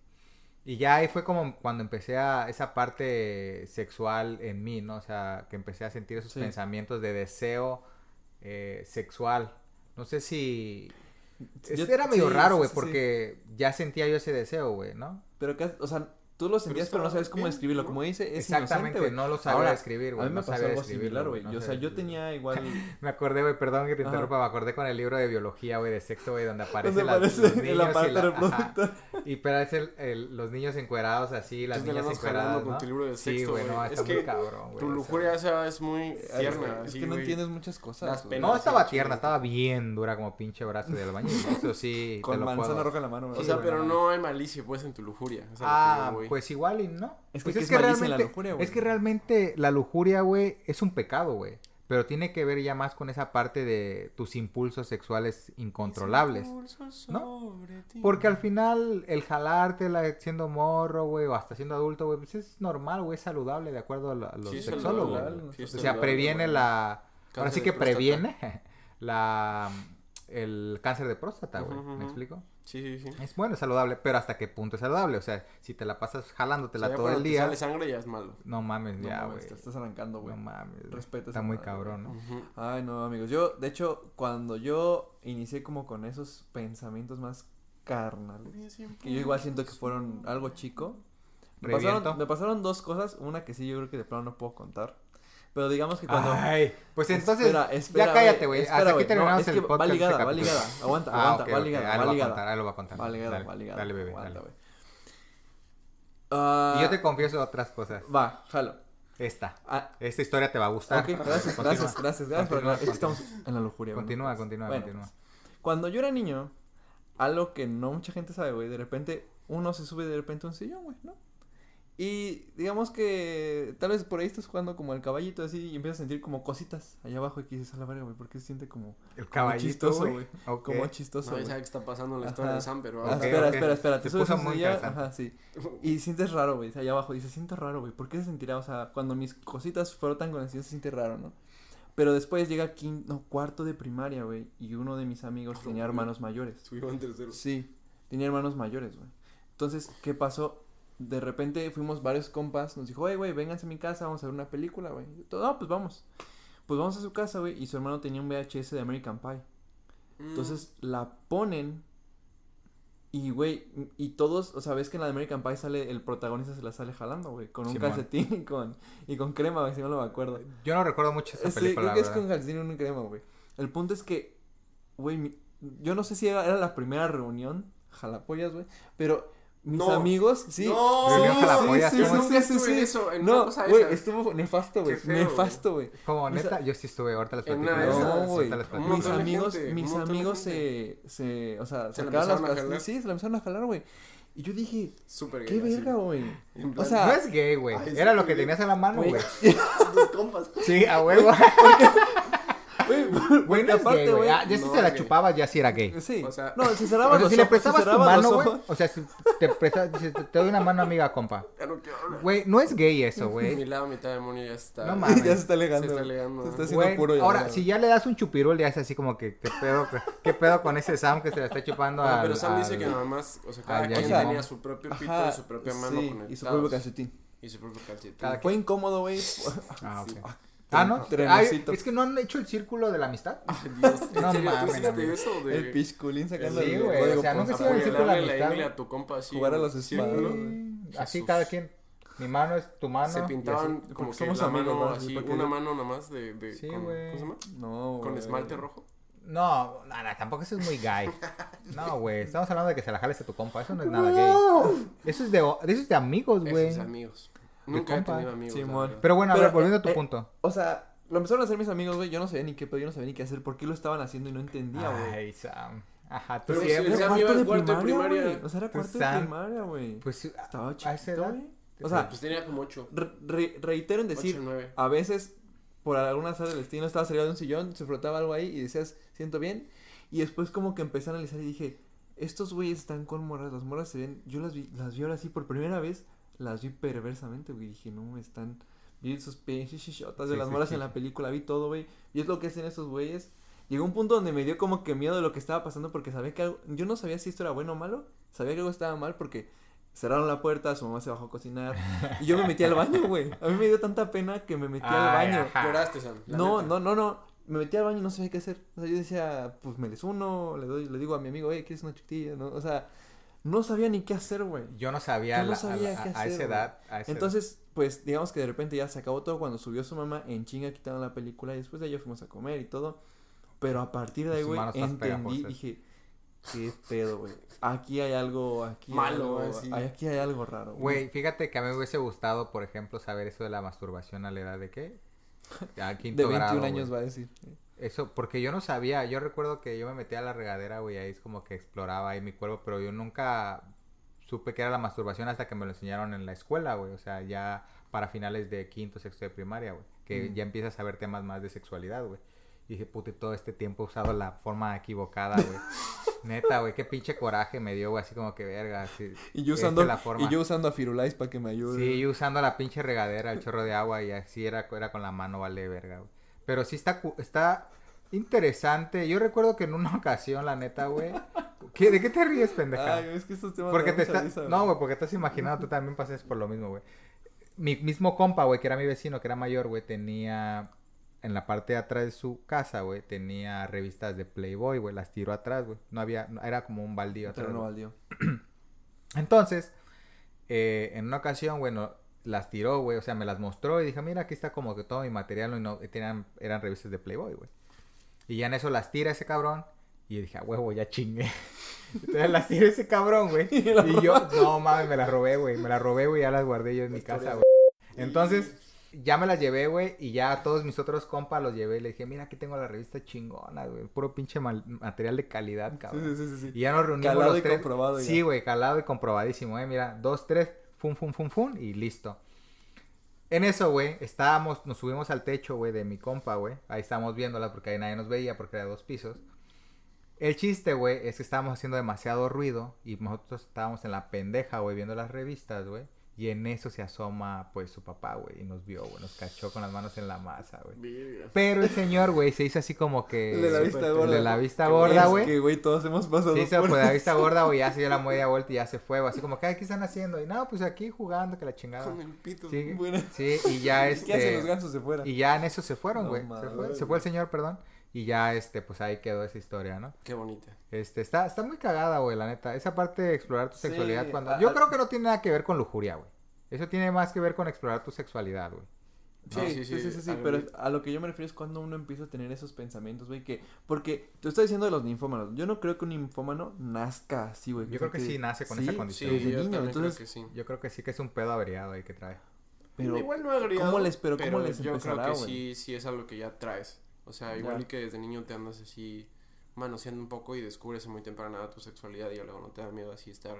Y ya ahí fue como cuando empecé a esa parte sexual en mí, ¿no? O sea, que empecé a sentir esos Sí. pensamientos de deseo eh, sexual. No sé si... Yo- era medio sí, raro, güey, sí. porque ya sentía yo ese deseo, güey, ¿no? Pero, que, o sea, tú lo sentías, pero, no estaba sabes cómo bien, describirlo. ¿no? Como dice, es Exactamente, inocente, güey. no lo sabía Ahora, escribir, A güey. mí me no pasó algo similar, güey. no Yo, o sea, yo tenía igual... Me acordé, güey, perdón que te interrumpa, me acordé con el libro de biología, güey, de sexto, güey, donde aparece la- los niños y la- reproductor. ajá. Y pero es el, el- los niños encuerados así, las la niñas encueradas, con ¿no? tu libro de Sí, sexto, güey, no, güey. está Es muy que cabrón, güey. Tu o sea. lujuria esa es muy tierna. Es que no güey. entiendes muchas cosas. Güey. No, estaba Sí, tierna, estaba bien dura como pinche brazo de albañil, ¿no? Eso sí, Con manzana roja en la mano. O güey. sea, güey, pero no. no hay malicia, pues, en tu lujuria. Ah. Pues igual y no. Es que Pues ¿qué es malicia en la lujuria, güey? Es que realmente la lujuria, güey, es un pecado, güey. Pero tiene que ver ya más con esa parte de tus impulsos sexuales incontrolables. ¿no? Porque al final el jalártela siendo morro, güey, o hasta siendo adulto, güey, pues es normal, güey, es saludable de acuerdo a, la- a los Sí, sexólogos. sí, o sea, previene la... Ahora sí que previene la el cáncer de próstata, güey. ¿Me explico? Sí, sí, sí. Es bueno, es saludable, pero ¿hasta qué punto es saludable? O sea, si te la pasas O jalándotela sea, todo el te día... sale sangre ya es malo. No mames, No ya, mames, güey. te estás arrancando, güey. No mames. Respeta Está muy madre, cabrón, ¿no? Ay, no, amigos. Yo, de hecho, cuando yo inicié como con esos pensamientos más carnales, que yo igual siento que fueron algo chico, me pasaron, me pasaron dos cosas. Una que sí, yo creo que de plano no puedo contar. Pero digamos que cuando... Ay, pues entonces, Espera, espera, ya cállate, güey. Hasta aquí terminamos No, es el que podcast. Va ligada, este va ligada. Aguanta, Ah, aguanta, ok, va ok, ligada, va ligada. contar, ahí lo va a contar. Va ligada, Dale, va ligada. Dale, bebé, Aguanta, dale. Ah, Y yo te confieso otras cosas. Va, jalo. Esta. Ah, Esta historia te va a gustar. ok, gracias, Continúa. gracias, gracias, gracias. por. Es que estamos en la lujuria. Continúa, continúa, Bueno, continúa. Cuando yo era niño, algo que no mucha gente sabe, güey, de repente uno se sube de repente a un sillón, güey, ¿no? Y digamos que tal vez por ahí estás jugando como el caballito así y empiezas a sentir como cositas allá abajo y que dices a la verga, güey, porque se siente como, El como caballito, chistoso, güey. Como chistoso, Nadie güey. sabe qué está pasando en la historia Ajá. de Sam, pero espera, espera, espera, te subes puso muy interesante. ajá, sí. Y sientes raro, güey, allá abajo, y se siente raro, güey, ¿por qué se sentirá? O sea, cuando mis cositas frotan con el sillón se siente raro, ¿no? Pero después llega quinto, no, cuarto de primaria, güey, y uno de mis amigos tenía hermanos mayores. Subimos en tercero. Sí, tenía hermanos mayores, güey. Entonces, ¿qué pasó? De repente fuimos varios compas, nos dijo, oye, güey, vénganse a mi casa, vamos a ver una película, güey. Todo, no, pues vamos. Pues vamos a su casa, güey, y su hermano tenía un VHS de American Pie. Mm. Entonces la ponen y, güey, y todos, o sea, ves que en la de American Pie sale, el protagonista se la sale jalando, güey, con un Simón. calcetín y con, y con crema, güey, si no lo me acuerdo. Yo no recuerdo mucho esa Sí, película, creo que es con calcetín y un crema, güey. El punto es que, güey, yo no sé si era, era la primera reunión, jalapollas, güey, pero mis No. amigos, sí. No. sí, sí, ¿cómo sí, sí, sí, eso, No, güey, estuvo nefasto, güey, nefasto, güey. Como neta, yo sí estuve, ahorita les En platico. No, ahorita güey. les un platico. Mis amigos, mis amigos se, se, o sea, ¿Se sacaron las? Sí, se la empezaron a jalar, güey. Y yo dije, Súper qué gay, verga, güey. O sea, No es gay, güey. Era lo que tenías en la mano, Güey. güey. Tus compas. Sí, a huevo. Güey, Güey, porque no es aparte, gay, güey. Ah, ya si no se la chupabas, ya sí era gay. Sí. O sea- no, se O cerraban sea, los si le ojos, se prestabas tu cerraban mano, güey. O sea, si te prestas, si te te doy una mano amiga, compa. Ya no quiero hablar. Güey, no es gay eso, Mi güey. lado, mitad demonio ya está. No mames. ya se está legando. Se está legando. Se está haciendo Güey, puro ya, ahora, si ya le das un chupirul, ya es así como que, ¿qué pedo, qué pedo con ese Sam que se la está chupando al- pero Sam dice que nada más, o sea, cada quien tenía su propio pito y su propia mano sí, conectados. y su propio calcetín. Y su propio calcetín. Fue incómodo, güey. Ah, ok. Ah, ¿no? Ay, es que no han hecho el círculo de la amistad. Ay, Dios, ¿en No mames, eso de El pisculín sacando Sí, el güey, código o sea, nunca sido el círculo de la amistad, güey. a tu compa así? Jugar a en los círculo? espadas. Sí, Así Jesús. cada quien. Mi mano es tu mano. Se pintaban así. como que somos la amigos, mano ¿no? así, una mano nomás de, de Sí, con, güey. ¿cómo se llama? No, Con esmalte rojo. No, nada, tampoco eso es muy gay. No, güey, estamos hablando de que se la jales a tu compa. Eso no es nada gay. Eso es de, eso es de amigos, güey. Esos amigos. Nunca he compa. tenido amigos. Simón. Pero bueno, a Pero, ver, volviendo a tu eh, punto. O sea, lo empezaron a hacer mis amigos, güey. Yo no sabía ni qué pedo, yo no sabía ni qué hacer. ¿Por qué lo estaban haciendo y no entendía, güey? Ay, Sam. Ajá, tú Pero siempre. sí, Era Sam iba cuarto de cuarto de primaria, primaria. güey. O sea, era Pues, cuarto de Sam, primaria, güey. Pues Estaba a esa chiquito, edad. güey. O sea, Pues tenía como ocho. re- re- reitero en decir, Ocho, nueve. a veces, por alguna azar del destino, estaba saliendo de un sillón, se frotaba algo ahí y decías, siento bien. Y después como que empecé a analizar y dije, estos güeyes están con morras, las morras se ven, yo las vi, las vi ahora sí por primera vez, las vi perversamente, güey. Dije, no, están, vi sus pinches chichotas de Sí, las sí, morras sí. en la película, vi todo, güey. Y es lo que hacen estos güeyes. Llegó un punto donde me dio como que miedo de lo que estaba pasando porque sabía que algo, yo no sabía si esto era bueno o malo, sabía que algo estaba mal porque cerraron la puerta, su mamá se bajó a cocinar y yo me metí al baño, güey. A mí me dio tanta pena que me metí al baño. ajá. Lloraste, Sam. No, neta. no, no, no. Me metí al baño y no sabía qué hacer. O sea, yo decía, pues me les uno, le doy, le digo a mi amigo, hey, ¿quieres una chiquitilla? ¿No? O sea, no sabía ni qué hacer, güey. Yo no sabía, no la- sabía a, qué a- a hacer, esa edad. a esa Entonces, pues, digamos que de repente ya se acabó todo cuando subió su mamá, en chinga quitaron la película y después de ello fuimos a comer y todo. Pero a partir de ahí, güey, entendí, dije, qué pedo, güey. Aquí hay algo, aquí Malo, hay algo, aquí hay algo raro. Güey, fíjate que a mí me hubiese gustado, por ejemplo, saber eso de la masturbación a la edad de qué? A De quinto 21 grado, años güey. va a decir. Eso, porque yo no sabía, yo recuerdo que yo me metía a la regadera, güey, ahí es como que exploraba ahí mi cuerpo, pero yo nunca supe que era la masturbación hasta que me lo enseñaron en la escuela, güey, o sea, ya para finales de quinto, sexto de primaria, güey, que Mm. ya empiezas a ver temas más de sexualidad, güey. Y dije, puta, todo este tiempo he usado la forma equivocada, güey. Neta, güey, qué pinche coraje me dio, güey, así como que verga. así, Y yo usando, es la forma. y yo usando a Firulais para que me ayude. Sí, yo usando la pinche regadera, el chorro de agua y así era, era con la mano, vale verga, güey. Pero sí está, está interesante. Yo recuerdo que en una ocasión, la neta, güey. ¿qué- ¿De qué te ríes, pendeja? Ay, es que estos temas porque te está... risa, No, güey, porque estás imaginando, tú también pases por lo mismo, güey. Mi mismo compa, güey, que era mi vecino, que era mayor, güey, tenía... En la parte de atrás de su casa, güey, tenía revistas de Playboy, güey. Las tiró atrás, güey. No había... Era como un baldío atrás. Pero no valió. Entonces, eh, en una ocasión, bueno, las tiró, güey, o sea, me las mostró y dije, mira, aquí está como que todo mi material, y no, eran revistas de Playboy, güey. Y ya en eso las tira ese cabrón, y dije, a huevo, ya chingué. Entonces las tira ese cabrón, güey. Y yo, no mames, me las robé, güey, me las robé, güey, ya las guardé yo en mi casa, güey. Entonces, ya me las llevé, güey, y ya a todos mis otros compas los llevé y le dije, mira, aquí tengo la revista chingona, güey, puro pinche mal- material de calidad, cabrón. Sí, sí, sí. Y ya nos reunimos Calado los y tres. comprobado. Sí, güey, calado y comprobadísimo, eh. Mira, dos, tres, fum, fum, fum, fum, y listo. En eso, güey, estábamos, nos subimos al techo, güey, de mi compa, güey. Ahí estábamos viéndola porque ahí nadie nos veía porque era dos pisos. El chiste, güey, es que estábamos haciendo demasiado ruido y nosotros estábamos en la pendeja, güey, viendo las revistas, güey. Y en eso se asoma, pues, su papá, güey, y nos vio, güey, nos cachó con las manos en la masa, güey. Pero el señor, güey, se hizo así como que... De la vista gorda. De la vista gorda, Es güey. que, güey, todos hemos pasado Sí, se por pues la vista gorda, güey, ya se dio la media vuelta y ya se fue, güey. Así como ¿qué están haciendo? Y no, pues aquí jugando, que la chingada. Con el pito. Sí, Bueno. sí, y ya ¿Qué hacen los este... gansos de fuera? Y ya en eso se fueron, No güey. se, fue, se fue el señor, perdón. Y ya, este, pues ahí quedó esa historia, ¿no? Qué bonita. Este, está, está muy cagada, güey, la neta. Esa parte de explorar tu Sí, sexualidad cuando... a- Yo a- creo que no tiene nada que ver con lujuria, güey. Eso tiene más que ver con explorar tu sexualidad, güey. Sí, No, sí, sí, sí, sí, sí, pero a lo que yo me refiero es cuando uno empieza a tener esos pensamientos, güey, que... Porque tú estás diciendo de los ninfómanos. Yo no creo que un ninfómano nazca así, güey. Yo creo que sí nace con esa condición. Sí, yo niño, entonces... creo que sí. Yo creo que sí que es un pedo averiado ahí que trae. Pero, igual no agregado, ¿cómo les- pero cómo les yo creo que sí, sí es algo que ya traes. O sea, igual Ya. y que desde niño te andas así manoseando un poco y descubres a muy temprana edad tu sexualidad y luego no te da miedo así estar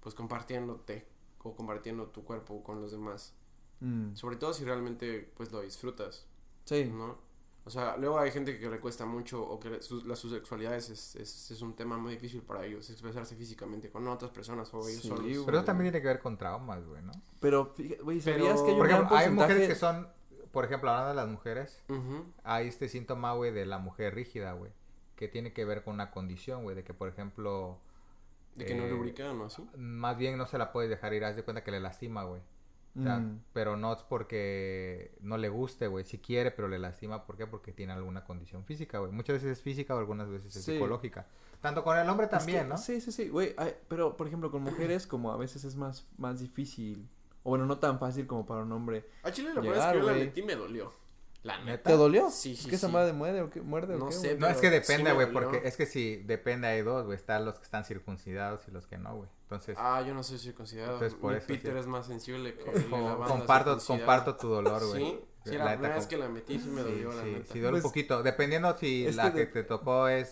pues compartiéndote o compartiendo tu cuerpo con los demás. mm, Sobre todo si realmente pues lo disfrutas, sí, ¿no? O sea, luego hay gente que le cuesta mucho o que su, la, su sexualidad es, es, es, un tema muy difícil para ellos, expresarse físicamente con otras personas o ellos Sí, solos. Pero eso también tiene que ver con traumas, güey, ¿no? pero, fíjate, güey, Pero- ¿sabías que hay un Por gran ejemplo, hay mujeres que son... Por ejemplo, hablando de las mujeres, hay este síntoma, güey, de la mujer rígida, güey. Que tiene que ver con una condición, güey. De que, por ejemplo... De que no Eh, lubrican o así. Más bien no se la puedes dejar ir, haz de cuenta que le lastima, güey. O sea, Mm, Pero no es porque no le guste, güey. Si quiere, pero le lastima. ¿Por qué? Porque tiene alguna condición física, güey. Muchas veces es física o algunas veces es Sí. psicológica. Tanto con el hombre es también, que- ¿no? Sí, sí, sí, güey, ay, pero, por ejemplo, con mujeres como a veces es más, más difícil... O bueno, no tan fácil como para un hombre. A Chile la Llegar, verdad es que yo la güey. metí y me dolió. La ¿Neta? ¿Te dolió? Sí, ¿Es sí, que esa sí. madre muerde o qué? ¿Muerde o No qué, sé? No, es que depende, güey, dolió. porque es que si depende hay dos, güey. Están los que están circuncidados y los que no, güey. Entonces, Ah, yo no soy circuncidado. Entonces, por Mi eso, Peter sí. es más sensible que co- la banda comparto, comparto tu dolor, güey. Sí, sí, La la, primera vez que la metí sí me Sí, dolió, la sí, neta. sí duele Pues, un poquito. Dependiendo si es la que que de- te tocó es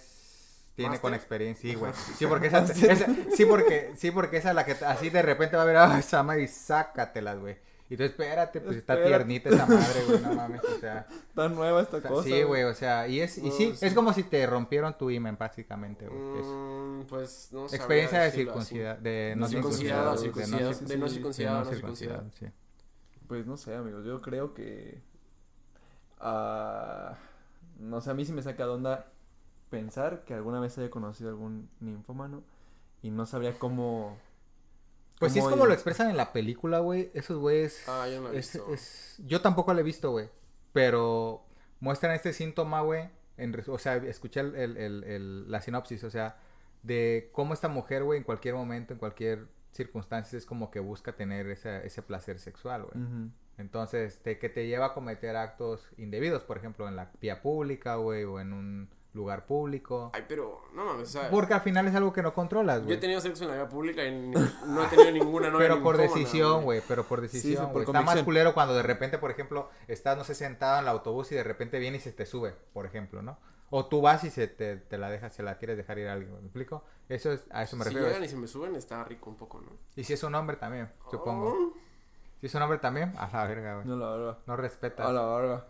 tiene con experiencia, sí, güey. Sí, porque esa, esa- sí, porque sí, porque esa es la que así de repente va a ver ah, esa madre y sácatelas, güey. Y tú espérate, pues está tiernita esa madre, güey, no mames, o sea, Tan nueva esta o sea, cosa. sí, güey, o sea, y es y sí, sí. es como si te rompieron tu imen básicamente, güey. Mm, pues no sabría Experiencia de circuncidad, de no circuncidado, circuncidado, de no circuncidado, no circuncidado. sí. Pues no sé, amigos, yo creo que... ah, no sé, a mí sí me saca de onda pensar que alguna vez haya conocido algún ninfómano y no sabría cómo... Pues sí es como lo expresan en la película, güey, esos güeyes Ah, yo no lo he es- visto. es- yo tampoco lo he visto, güey. Pero muestran este síntoma, güey. en res- O sea, escuché el- el- el- el- la sinopsis, o sea, de cómo esta mujer, güey, en cualquier momento, en cualquier circunstancia, es como que busca tener ese, ese placer sexual, güey. Entonces, te, que te lleva a cometer actos indebidos, por ejemplo, en la vía pública, güey, o en un lugar público. Ay, pero no mames, o sea, Porque al final es algo que no controlas, yo he güey. tenido sexo en la vida pública y no he tenido ninguna novia Pero por decisión, güey, pero por sí, decisión, por güey. Está más culero cuando de repente, por ejemplo, estás, no sé, sentado en el autobús y de repente viene y se te sube, por ejemplo, ¿no? O tú vas y se te, te la dejas, se la quieres dejar ir a alguien, ¿me explico? Eso es, a eso me Si refiero. llegan y se me suben, está rico un poco, ¿no? Y si es un hombre también, supongo. Oh, Si es un hombre también, a la verga, güey. No, la verdad. No respetas. A la verga.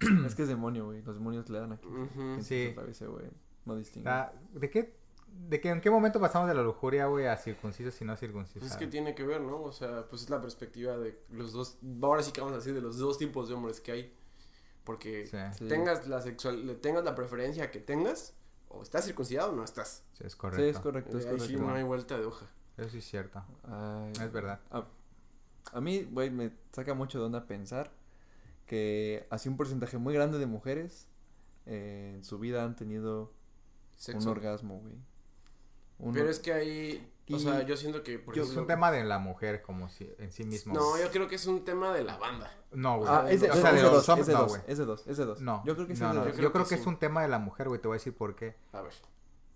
es que es demonio, güey. Los demonios le dan aquí. ujú. Quien Sí. güey. No distingue. Ah, ¿De qué? ¿De qué, en qué momento pasamos de la lujuria, güey, a circuncisos y no Pues circuncisos? es que tiene que ver, ¿no? O sea, pues es la perspectiva de los dos, ahora sí que vamos a decir de los dos tipos de hombres que hay. Porque Sí, Sí. tengas la sexual, tengas la preferencia que tengas, o estás circuncidado o no estás. sí, es Sí, correcto. es correcto, es Ahí sí correcto. no hay vuelta de hoja. Eso sí es cierto. Ay, Es verdad. A, a mí, güey, me saca mucho de onda pensar que así un porcentaje muy grande de mujeres eh, en su vida han tenido Sexo. un orgasmo, güey. Un Pero or- es que ahí, o Y sea, yo siento que, por yo- Es ejemplo, un tema de la mujer como si, en sí mismo. no, yo creo que es un tema de la banda. No, güey. Ah, es de, o es sea, de de los dos, hombres, es de no, dos, güey. es de dos, es de dos. No, Yo creo que no, es no, Yo creo creo que es un tema de la mujer, güey. Te voy a decir por qué. A ver.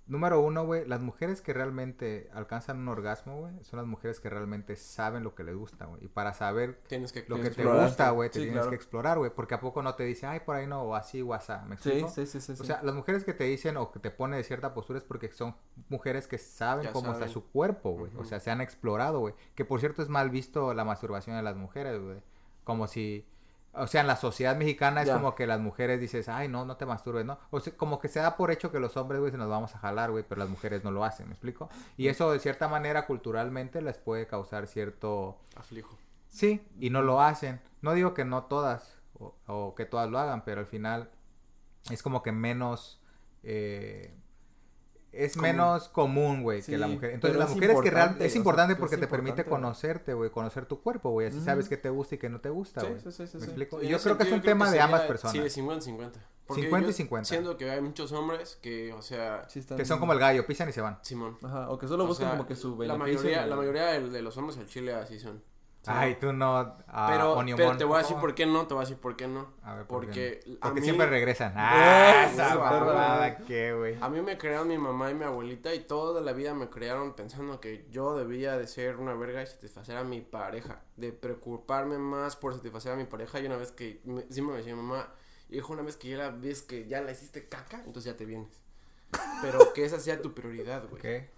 Número uno, güey. Las mujeres que realmente alcanzan un orgasmo, güey, son las mujeres que realmente saben lo que les gusta, güey. Y para saber Tienes que lo que te gusta, güey, te Sí, tienes claro. que explorar, güey. Porque a poco no te dice, ay, por ahí no, o así, o asá. ¿Me Sí, explico? sí, sí, sí, sí. O sea, las mujeres que te dicen o que te ponen de cierta postura es porque son mujeres que saben Ya cómo está su cuerpo, güey. O sea, se han explorado, güey. Que por cierto es mal visto la masturbación de las mujeres, güey. Como si O sea, en la sociedad mexicana es Ya. como que las mujeres dices, ay, no, no te masturbes, ¿no? O sea, como que se da por hecho que los hombres, güey, se nos vamos a jalar, güey, pero las mujeres no lo hacen, ¿me explico? Y eso, de cierta manera, culturalmente les puede causar cierto... Aflijo. Sí, y no lo hacen. No digo que no todas, o, o que todas lo hagan, pero al final es como que menos... eh, es Común. menos común, güey, que la Sí, mujer. Entonces, la mujer es que real, importante, es o sea, importante es porque te permite importante, conocerte, güey, conocer tu cuerpo, güey. Así sabes qué te gusta y qué no te gusta, Sí, güey. sí, sí, sí, ¿Me sí. explico? Y yo creo que es un tema de ambas Sí, personas. de 50-50. Porque 50 y yo 50. Siento que hay muchos hombres que, o sea, Sí están- Que son como el gallo, pisan y se van. Simón. Ajá, o que solo O buscan sea, como que su la beneficio. mayoría, y- la mayoría de, de los hombres al chile así son. Ay, tú no. ah, pero, Onion pero Mon, te voy a decir por qué no, te voy a decir por qué no. A ver, ¿por qué porque a Porque mí, siempre regresan. Ah, esa. ¿qué, güey? a mí me crearon mi mamá y mi abuelita y toda la vida me crearon pensando que yo debía de ser una verga y satisfacer a mi pareja, de preocuparme más por satisfacer a mi pareja y una vez que, me, sí me decía mi mamá, hijo, una vez que ya la ves que ya la hiciste caca, entonces ya te vienes. Pero que esa sea tu prioridad, güey. ¿Qué?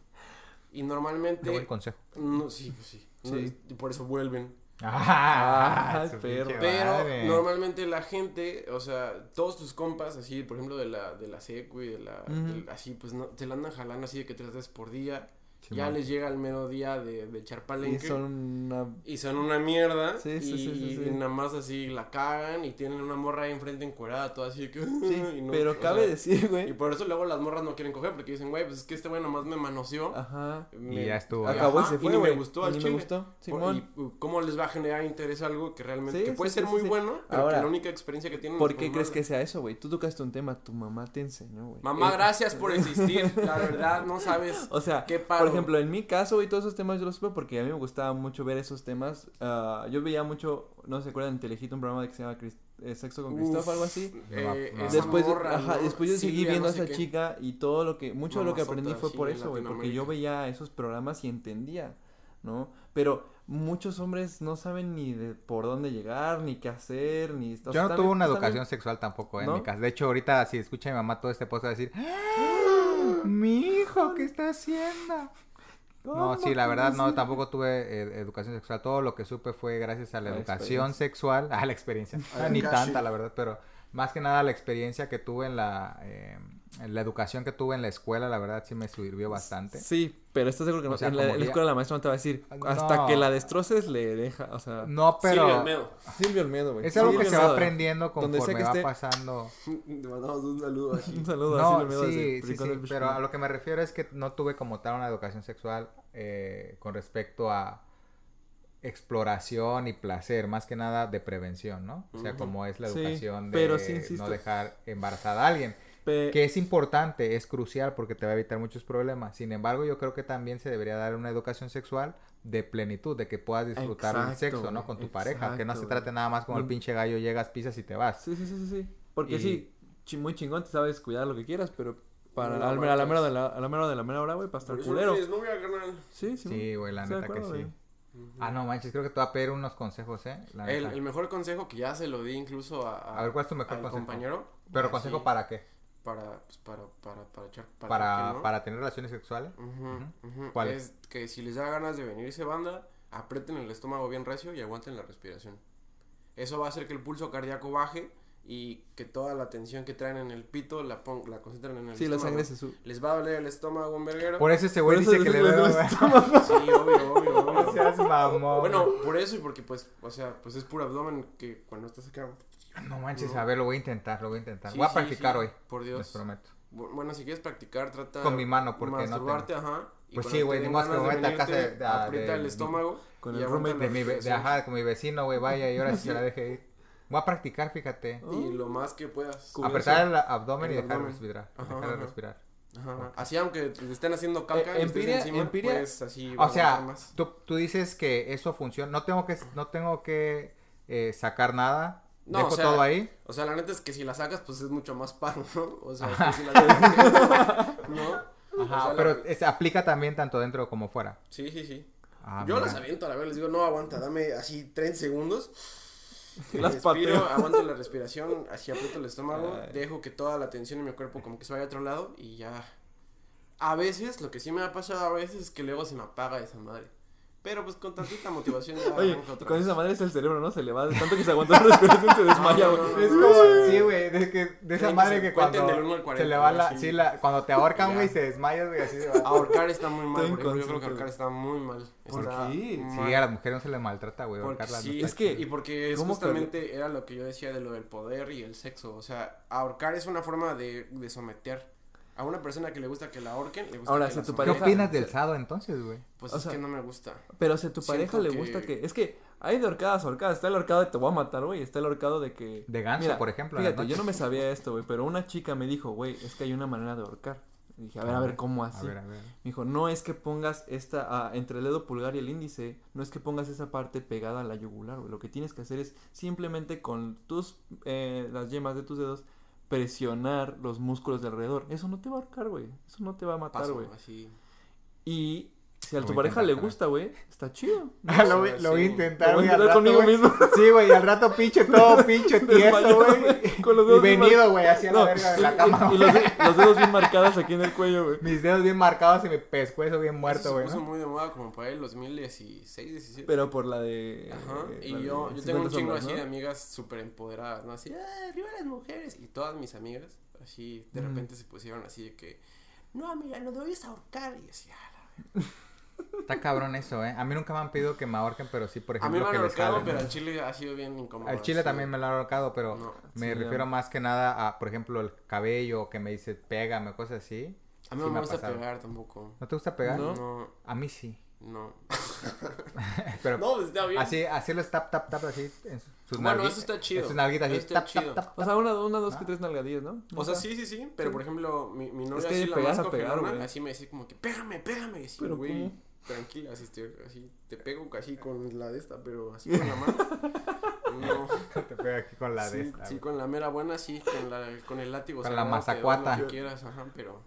Y normalmente... Qué buen consejo. No, sí, pues sí. Sí. Y por eso vuelven. Ah, pinche Pero madre. normalmente la gente, o sea, todos tus compas, así, por ejemplo, de la, de la secu y de la, del- así, pues no, te la andan jalando así de que tres veces por día. Ya les llega el mero día de, de echar Y son una... Y son una mierda. Sí, sí, y, sí, sí, sí. y nada más así la cagan y tienen una morra ahí enfrente encuerada, toda así que. Sí, y no- pero cabe sea, decir, Y güey. por eso luego las morras no quieren coger porque dicen, güey, pues es que este güey nomás me manoseó. Ajá. me- ya estuvo. Acabó y Ajá, se y fue, ni me gustó al Ni me gustó, Por- Simón. Y uh, cómo les va a generar interés algo que realmente Sí, que puede sí, ser sí, muy sí. bueno, pero Ahora, que la única experiencia que tienen ¿Por qué crees que sea eso, güey? Tú tocaste un tema, tu mamá te enseñó, güey. Mamá, Eh, gracias por existir. La verdad, no sabes O sea, qué paro. Por ejemplo, en mi caso, güey, todos esos temas yo los supe porque a mí me gustaba mucho ver esos temas. Ah, yo veía mucho, no se acuerdan, en Telehit un programa que se llama Crist- eh, Sexo con Cristóbal, algo así. eh, No, no. esa Después, morra, ajá, ¿no? después yo seguí viendo no a esa qué. chica y todo lo que, mucho de lo que aprendí fue por eso, güey, porque yo veía esos programas y entendía, ¿no? Pero muchos hombres no saben ni de por dónde llegar, ni qué hacer, ni... o sea, Yo no tuve una educación bien. sexual tampoco, eh, en ¿No? mi casa. De hecho, ahorita si escucha mi mamá todo este post va a decir, ¡Ah! Mi hijo, ¿qué está haciendo? No, ¿Cómo sí, la verdad no, tampoco tuve eh, educación sexual. Todo lo que supe fue gracias a la educación sexual, a la experiencia. Ni tanta, la verdad, pero más que nada la experiencia que tuve en la, eh, la educación que tuve en la escuela, la verdad sí me sirvió bastante. Sí, pero estás seguro que no. O sea, en, la, la escuela la maestra no te va a decir, hasta No. que la destroces le deja, o sea... No, pero Almedo. Silvio Almedo, güey. es algo que Silvio se va aprendiendo Donde sea conforme que va esté. pasando. Le mandamos un saludo. Un saludo a No, Silvio Almedo sí, sí, sí, pero a lo que me refiero es que no tuve como tal una educación sexual eh, con respecto a exploración y placer, más que nada de prevención, ¿no? O sea, como es la Sí, educación de pero sí insisto. no dejar embarazada a alguien, Pe- que es importante, es crucial porque te va a evitar muchos problemas. Sin embargo, yo creo que también se debería dar una educación sexual de plenitud, de que puedas disfrutar un Exacto, sexo, ¿no? Con tu pareja, que no se trate nada más como el Mm. pinche gallo, llegas, pisas y te vas. Sí, sí, sí, sí, sí. Porque Y- sí, muy chingón, te sabes cuidar lo que quieras, pero para No al- a, la mera de la, a la mera de la mera hora, güey, para estar culero. no tienes novia, carnal. Sí, sí. Sí, güey, la neta que sí. Ah, no manches, creo que te va a pedir unos consejos, ¿eh? La El, mejor consejo que ya se lo di incluso a, A ver, ¿cuál es tu mejor consejo? compañero. Pero Ah, consejo sí, para qué? Para, pues, para, para, para echar, para, Para, no. para tener relaciones sexuales. Ujú, ujú. ¿Cuál Es que si les da ganas de venirse banda, aprieten el estómago bien recio y aguanten la respiración. Eso va a hacer que el pulso cardíaco baje y que toda la tensión que traen en el pito la, pon- la concentren en el Sí, la estómago. sangre se sube. Les va a doler el estómago un verguero. Por eso ese güey dice que le dice que veo. le güey. Sí, obvio, obvio, obvio. No seas mamón. Bueno, por eso y porque pues, o sea, pues es puro abdomen que cuando estás acá. No manches, No. a ver, lo voy a intentar, lo voy a intentar. Sí, voy a sí, practicar sí, hoy. Por Les Dios. prometo. Bu- Bueno, si quieres practicar, trata Con mi mano, porque no masturbarte, ajá. y Pues sí, güey, ni más que meta a casa de- venirte, de- Aprieta de- el estómago. Con y el roommate De mi, de, ajá, con mi vecino, güey, vaya, y ahora sí se la deje ir. Voy a practicar, fíjate. Y lo más que puedas. Apretar el abdomen y dejar respirar. Ajá, Dejar respirar. Ajá, ajá. Así aunque te estén haciendo caca Eh, empiria- encima, empiria- puedes así O sea, más. tú, tú dices que eso funciona. No tengo que, no tengo que eh, sacar nada. No, Dejo o sea, todo ahí. O sea, la neta es que si la sacas, pues es mucho más paro, ¿no? O sea, que si la ¿no? Ajá, O sea, la- pero es- aplica también tanto dentro como fuera. Sí, sí, sí. Ah, Yo mira. las aviento a la vez, les digo, no, aguanta, dame así 30 segundos. Las respiro, pateo. aguanto la respiración, así aprieto el estómago, Ay. dejo que toda la tensión en mi cuerpo como que se vaya a otro lado y ya. A veces, lo que sí me ha pasado a veces es que luego se me apaga esa madre. Pero pues con tantita motivación ya Oye, otra con vez. esa madre es el cerebro, ¿no? Se le va de tanto que se aguantó la respiración se desmaya, no, güey. no, Es no, como, no. sí, güey, de, que, de esa madre que se cuando del uno al se 40, le va la, sí, la, cuando te ahorcan, güey, se desmayas, güey, así se va. Ahorcar está muy mal, Estoy yo creo que ahorcar está muy mal. ¿Por Está qué? mal. Sí, a las mujeres no se les maltrata, güey, ahorcarlas. sí, no es que- y porque es ¿cómo justamente era lo que yo decía de lo del poder y el sexo, o sea, ahorcar es una forma de, de someter a una persona que le gusta que la ahorquen, le gusta Ahora, que si la tu ¿Qué opinas del sado entonces, güey? Pues o es sea, que no me gusta. Pero si a tu pareja Siento le que- gusta que... Es que hay de horcadas a horcadas. Está el horcado de te voy a matar, güey. Está el horcado de que... De ganso, Mira, por ejemplo. en Fíjate, yo no me sabía esto, güey. Pero una chica me dijo, güey, es que hay una manera de ahorcar. Y dije, a ver, a ver, ¿cómo A así? ver, a ver. Me dijo, no es que pongas esta, ah, entre el dedo pulgar y el índice, no es que pongas esa parte pegada a la yugular, güey. Lo que tienes que hacer es simplemente con tus, eh, las yemas de tus dedos, presionar los músculos de alrededor. Eso no te va a ahorcar, güey. Eso no te va a matar, güey. así. Y si a Lo tu pareja le gusta, güey, está chido. Ah, lo, Sí, voy, lo voy a intentar, Lo voy güey. a conmigo güey. mismo. Sí, güey, y al rato pinche todo, pinche tiesto, güey. güey, con los Y dedos bien venido, güey, hacia la No, verga de y- la y- cama, Y, güey. los, de- los dedos bien marcados aquí en el cuello, güey. Mis dedos bien marcados y mi pescuezo bien Eso muerto, se güey. puso ¿no? muy de moda como por ahí el 2016, 17. Pero por la de. Ajá, la y de yo, yo 50 tengo un chingo así ¿no? de amigas súper empoderadas, ¿no? Así, ¡ah, arriba las mujeres! Y todas mis amigas, así, de repente se pusieron así de que, no, amiga, no debes ahorcar. Y así, "Ah, la verga". Está cabrón eso, eh. A mí nunca me han pedido que me ahorquen, pero sí, por A mí ejemplo, me han que ahorcado, pero al chile ha sido bien incómodo. Al chile también me lo han ahorcado, pero No. me Sí, refiero más que nada a, por ejemplo, el cabello que me dice pégame, cosas así. A mí Sí no me gusta pegar tampoco. ¿No te gusta pegar? ¿No? No, A mí sí. no. Pero No, pues está bien. así, así los tap, tap, tap, así en sus Bueno, eso está chido. en sus nalguitas así, Eso está tap, chido. tap, tap, O sea, una, una dos, que Ah. tres nalgadillas, ¿no? O sea, sí, sí, sí, pero Sí. por ejemplo, mi, mi novia que así la más a pegar, así me decía como que, pégame, pégame, y así, Pero güey, ¿cómo? Tranquila, así, estoy, así, te pego casi con la de esta, pero así con la mano, no, Te pega aquí con la de sí, esta. sí, güey. con la mera buena, sí, con, la, con el látigo Con la mazacuata. Lo que quieras, ajá, pero,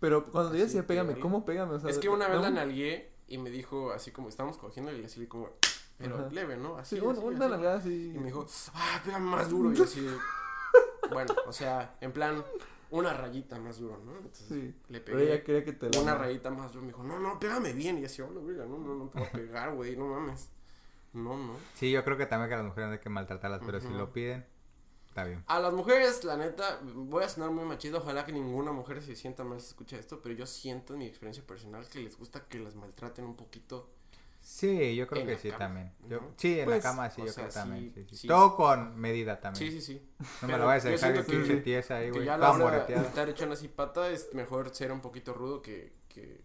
Pero cuando yo decía pégame. ¿cómo pégame? O sea, es que una vez ¿no? la nalgué y me dijo, así como, estábamos cogiendo y le así como, pero Ajá. leve, ¿no? Así, Sí, una, así, una así. nalgada así. Y me dijo, ah, pégame más duro. Y yo así, de, bueno, o sea, en plan, una rayita más duro, ¿no? Entonces Sí. le Pero ella pegué quería que te la. una rayita más duro. Me dijo, no, no, pégame bien. Y así, hola, verga, no, no, no te voy a pegar, güey, no mames. No, no. Sí, yo creo que también que a las mujeres no hay que maltratarlas, pero si lo piden, está bien. A las mujeres, la neta, voy a sonar muy machista. Ojalá que ninguna mujer se sienta mal si escucha esto. Pero yo siento en mi experiencia personal que les gusta que las maltraten un poquito. Sí, yo creo En que sí cama, también. Yo- ¿no? sí, en Pues, la cama sí, yo sea, creo también. sí, Sí, sí. sí. Todo con medida también. Sí, sí, sí. No me Pero la vayas a dejar que- pinche tiesa ahí, güey. ya la hora de estar echando así pata es mejor ser un poquito rudo que, que...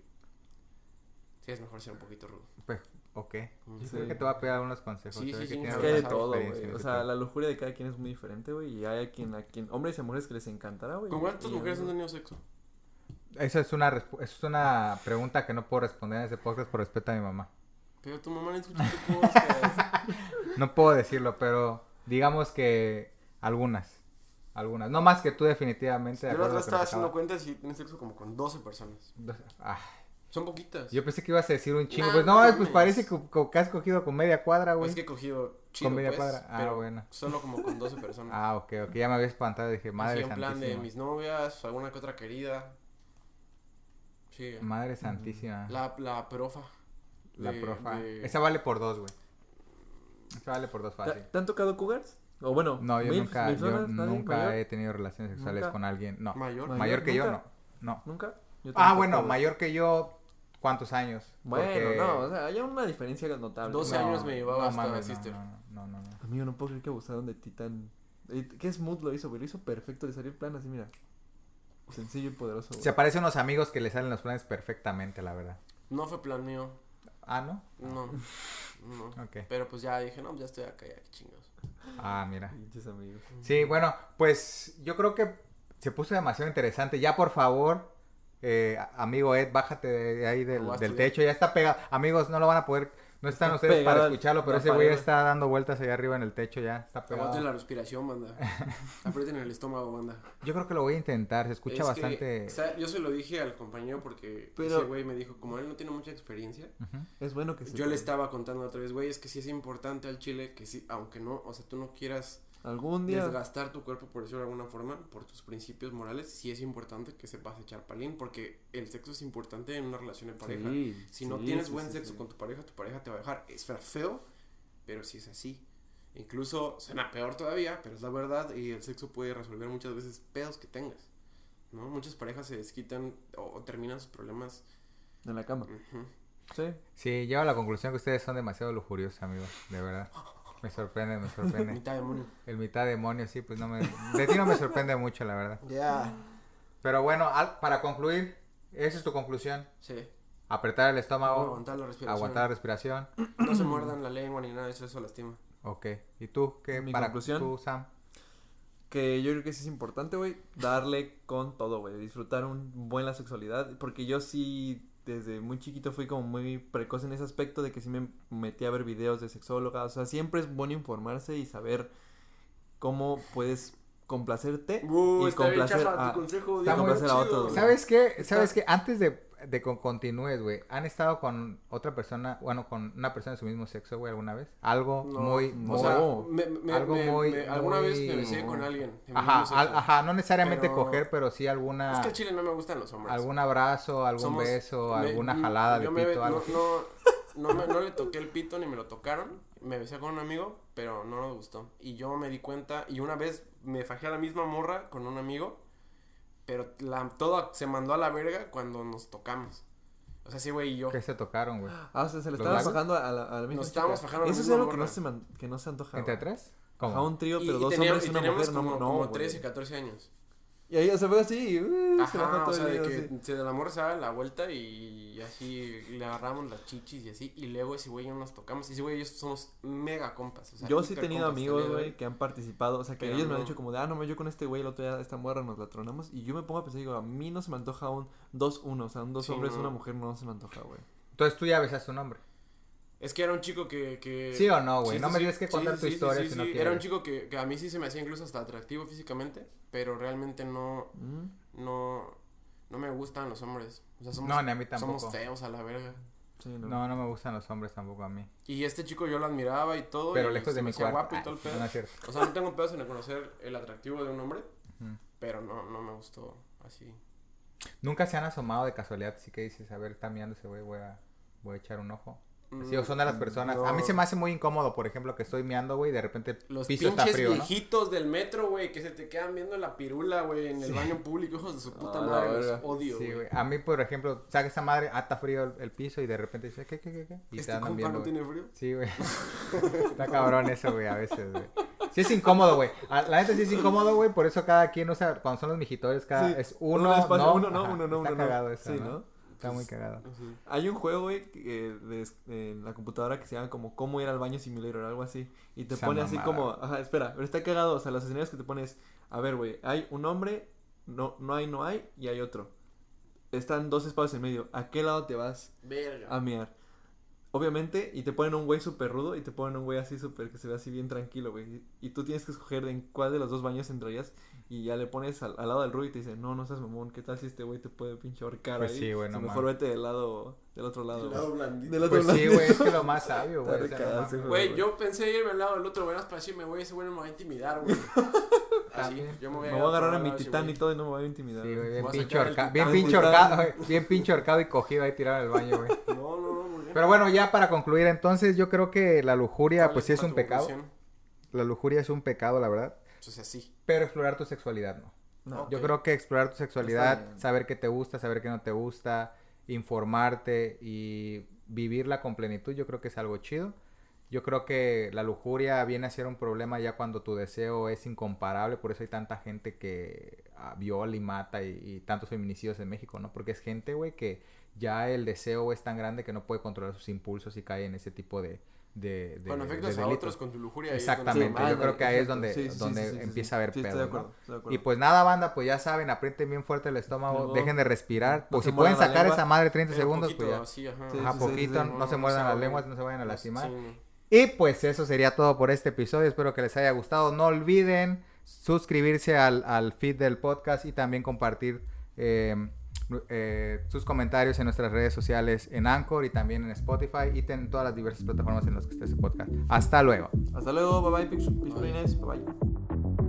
Sí, es mejor ser un poquito rudo. Pues, ok. Yo Sí. creo que te voy a pedir algunos consejos. Sí, sí, que sí, Es que hay de todo, güey. en O sea, la lujuria de cada quien es muy diferente, güey. Y hay a quien, a quien, hombres y mujeres que les encantará, güey. ¿Con cuántas mujeres han tenido sexo? Esa es una, es una pregunta que no puedo responder en ese podcast por respeto a mi mamá. Pero tu mamá no escucha tu podcast. No puedo decirlo, pero digamos que algunas. Algunas. No más que tú definitivamente. de Yo la otra estaba haciendo cuentas y tienes sexo como con 12 personas. Ah, Son poquitas. yo pensé que ibas a decir un chingo. Nah, pues no no, pues parece que, que has cogido con media cuadra, güey. Es que he cogido chido, Con media pues, cuadra. Ah, pero bueno. solo como con 12 personas. Ah, ok, ok. Ya me había espantado. Dije, madre Así en plan de santísima. mis novias, alguna que otra querida. Sí. Madre santísima. La, La, la profa. de- profa. de- Esa vale por dos, güey. Esa vale por dos ¿Te, fácil. te han tocado cougars? O bueno, No, yo nunca, yo nunca mayor, he tenido relaciones sexuales Nunca. con alguien. No. Mayor. Mayor. Mayor que yo, no. nunca. No. ¿Nunca? Yo Ah, bueno, mayor que yo, ¿cuántos años? Bueno, Porque- no, o sea, hay una diferencia notable. 12 No, años me llevaba hasta mames, Sister. No, no, no, no, no. Amigo, no puedo creer que abusaron de ti tan... Eh, ¿Qué smooth lo hizo, güey? Lo hizo perfecto, le salió el plan así, mira. Sencillo y poderoso, güey. Se aparecen unos amigos que le salen los planes perfectamente, la verdad. No fue plan mío. Ah, ¿no? No. No. Ok. Pero pues ya dije, no, ya estoy acá, ya, qué chingados. Ah, mira. Amigos. Sí, bueno, pues yo creo que se puso demasiado interesante. Ya, por favor, eh, amigo Ed, bájate de ahí del, techo. Ya está pegado. Amigos, no lo van a poder... No están Está ustedes para escucharlo, pero ese güey está dando vueltas allá arriba en el techo ya. Está pegado. Aguanten la respiración, banda. Aprieten el estómago, banda. Yo creo que lo voy a intentar. Se escucha Es que, bastante... o sea, yo se lo dije al compañero porque Pero- ese güey me dijo, como él no tiene mucha experiencia. Es bueno que se... yo le estaba contando otra vez, güey, es que sí es importante al chile que sí, aunque no, o sea, tú no quieras Algún día. desgastar tu cuerpo, por decirlo de alguna forma, por tus principios morales, sí es importante que sepas echar palín, porque el sexo es importante en una relación de pareja. Sí, Si no sí, tienes sí, buen sí, sexo sí. con tu pareja, tu pareja te va a dejar. Es feo, pero sí es así. Incluso suena peor todavía, pero es la verdad y el sexo puede resolver muchas veces pedos que tengas. ¿No? Muchas parejas se desquitan o, o terminan sus problemas. En la cama. Ujú. Sí. Sí, llego a la conclusión que ustedes son demasiado lujuriosos, amigos, de verdad. Me sorprende, me sorprende. Mitad demonio. El mitad demonio, sí, pues no me... De ti no me sorprende mucho, la verdad. Ya. Pero bueno, al- para concluir, esa es tu conclusión. Sí. Apretar el estómago, aguantar la respiración. aguantar la respiración. No se muerdan la lengua ni nada eso, eso lastima. Ok. ¿Y tú qué? Mi para conclusión. tú, Sam. Que yo creo que sí es importante, güey, darle con todo, güey, disfrutar un buen la sexualidad, porque yo sí desde muy chiquito fui como muy precoz en ese aspecto de que sí me metí a ver videos de sexólogas, o sea, siempre es bueno informarse y saber cómo puedes complacerte Uh, y complacer a... tu consejo. Complacer a otros. ¿Sabes qué? ¿Sabes qué? Antes de, de que continúes, güey, ¿han estado con otra persona, bueno, con una persona de su mismo sexo, güey, alguna vez? Algo No, muy, o muy... O sea, No. me, me- Algo me- muy- alguna vez me besé con alguien. Ajá, al- ajá, no necesariamente Pero- coger, pero sí alguna... Es que al chile no me gustan los hombres. algún abrazo, algún Somos- beso, alguna m- jalada de pito, algo. No, no, no le toqué el pito ni me lo tocaron. Me besé con un amigo, pero no nos gustó. Y yo me di cuenta. Y una vez me fajé a la misma morra con un amigo. Pero la, todo se mandó a la verga cuando nos tocamos. O sea, sí, güey y yo. que se tocaron, güey? Ah, o sea, se le ¿Los estaban bajando a la, a la misma Nos estábamos chica. fajando a la Eso es algo que no, se man- que no se antoja. ¿Entre güey. tres? Ajá, ¿Cómo? un trío, pero y dos teníamos, hombres y una teníamos mujer, como, no, no, como güey. 13, 14 años. Y ahí se fue así y uh, se bajó Ajá, todo o sea, el de que así. se la morra se daba la vuelta y así le agarramos las chichis y así. Y luego ese güey y yo nos tocamos. Y ese güey y yo somos mega compas. O sea, Yo sí he tenido amigos, güey, que han participado. O sea, que Pero ellos me han dicho como de, ah, no, yo con este güey el otro día, esta morra nos la tronamos. Y yo me pongo a pensar, digo, a mí no se me antoja un 2-1. O sea, un dos Sí, hombres, no. una mujer no se me antoja, güey. Entonces tú ya besas tu nombre. Es que era un chico que... que... ¿Sí o no, güey? Sí, no sí, me sí. tienes que contar sí, tu sí, historia sí, si no. Era un chico que, que a mí sí se me hacía incluso hasta atractivo físicamente, pero realmente no, Mm, no, no me gustan los hombres. O sea, somos, No, ni a mí tampoco. somos feos a la verga. Sí, no. No, no me gustan los hombres tampoco a mí. Y este chico yo lo admiraba y todo. Pero y lejos de me mi cuarto. guapo y todo el Ay, pedo. no. O sea, no tengo pedos en reconocer el atractivo de un hombre, pero no, no me gustó así. Nunca se han asomado de casualidad, así que dices, a ver, está mirando ese güey, voy a, voy a echar un ojo. Sí, o son de las personas. A mí Mm, no. se me hace muy incómodo, por ejemplo, que estoy meando, güey, y de repente Los piso está pinches frío, ¿no? viejitos del metro, güey, que se te quedan viendo la pirula, güey, en el baño público, hijos de su puta Ah, la madre, los odio, Sí, güey. A mí, por ejemplo, saca esa madre, ah, está frío el, el piso y de repente dice, ¿qué, qué, qué, qué? Y ¿Este te andan compa viendo, no güey. tiene frío? Sí, güey. Está cabrón eso, güey, a veces, güey. Sí es incómodo, güey. La neta sí es incómodo, güey, por eso cada quien usa, cuando son los mijitorios, cada Sí, es uno, despacio, no. uno no, Ajá. uno no, Está uno no. cagado eso, Sí, ¿no? Está muy cagado. Hay un juego, güey, que de, en la computadora que se llama como cómo ir al baño simulator o algo así. Y te Esa pone así como, ajá, espera, pero está cagado. O sea, los escenarios que te pones, a ver, güey, hay un hombre, no, no hay, no hay, y hay otro. Están dos espacios en medio. ¿A qué lado te vas Verga. a miar? Obviamente, y te ponen un güey súper rudo y te ponen un güey así súper que se ve así bien tranquilo, güey. Y tú tienes que escoger en cuál de los dos baños entrarías y ya le pones al, al lado del rudo y te dice, no, no seas mamón, ¿qué tal si este güey te puede pinche ahorcar Pues ahí? sí, güey, Si no mejor vete del lado, del otro lado. El güey. lado blandito. Del otro Pues sí, lado. güey, es que lo más sabio, güey. O sea, no yo pensé irme al lado del otro, verás, para decirme, güey, ese güey no me va a intimidar, güey. Así, yo me Me voy voy a agarrar a mi titán y todo y no me voy a intimidar. Sí, güey, güey. bien Voy a pinche, sacar el horca- bien pinche horcado, bien pinche horcado y cogido ahí tirado en el baño, güey. No, no, no, muy bien. Pero bueno, ya para concluir, entonces yo creo que la lujuria, ¿Cuál pues sí es un pecado. conclusión? La lujuria es un pecado, la verdad. O sea, sí. Pero explorar tu sexualidad, no. No. Yo creo que explorar tu sexualidad, saber qué te gusta, saber qué no te gusta, informarte y vivirla con plenitud, yo creo que es algo chido. Yo creo que la lujuria viene a ser un problema ya cuando tu deseo es incomparable, por eso hay tanta gente que ah, viola y mata y, y tantos feminicidios en México, ¿no? Porque es gente, güey, que ya el deseo es tan grande que no puede controlar sus impulsos y cae en ese tipo de, de, de Cuando de afectas a otros con tu lujuria. Exactamente, yo creo que ahí es donde, Sí, sí, donde sí, sí, sí, empieza sí. a haber Sí, estoy pedo, de ¿no? acuerdo, estoy de acuerdo. Y pues nada, banda, pues ya saben, aprieten bien fuerte el estómago, dejen de respirar. Pues si pueden sacar lengua. esa madre 30 Pero segundos, poquito, pues ya. Ajá, sí, sí, poquito, sí, no, no, se muerdan las lenguas, no se vayan a lastimar. Y pues eso sería todo por este episodio. Espero que les haya gustado. No olviden suscribirse al, al feed del podcast y también compartir eh, eh, sus comentarios en nuestras redes sociales en Anchor y también en Spotify y en todas las diversas plataformas en las que esté este podcast. Hasta luego. Hasta luego, bye bye, Pix- Pixulines, bye bye.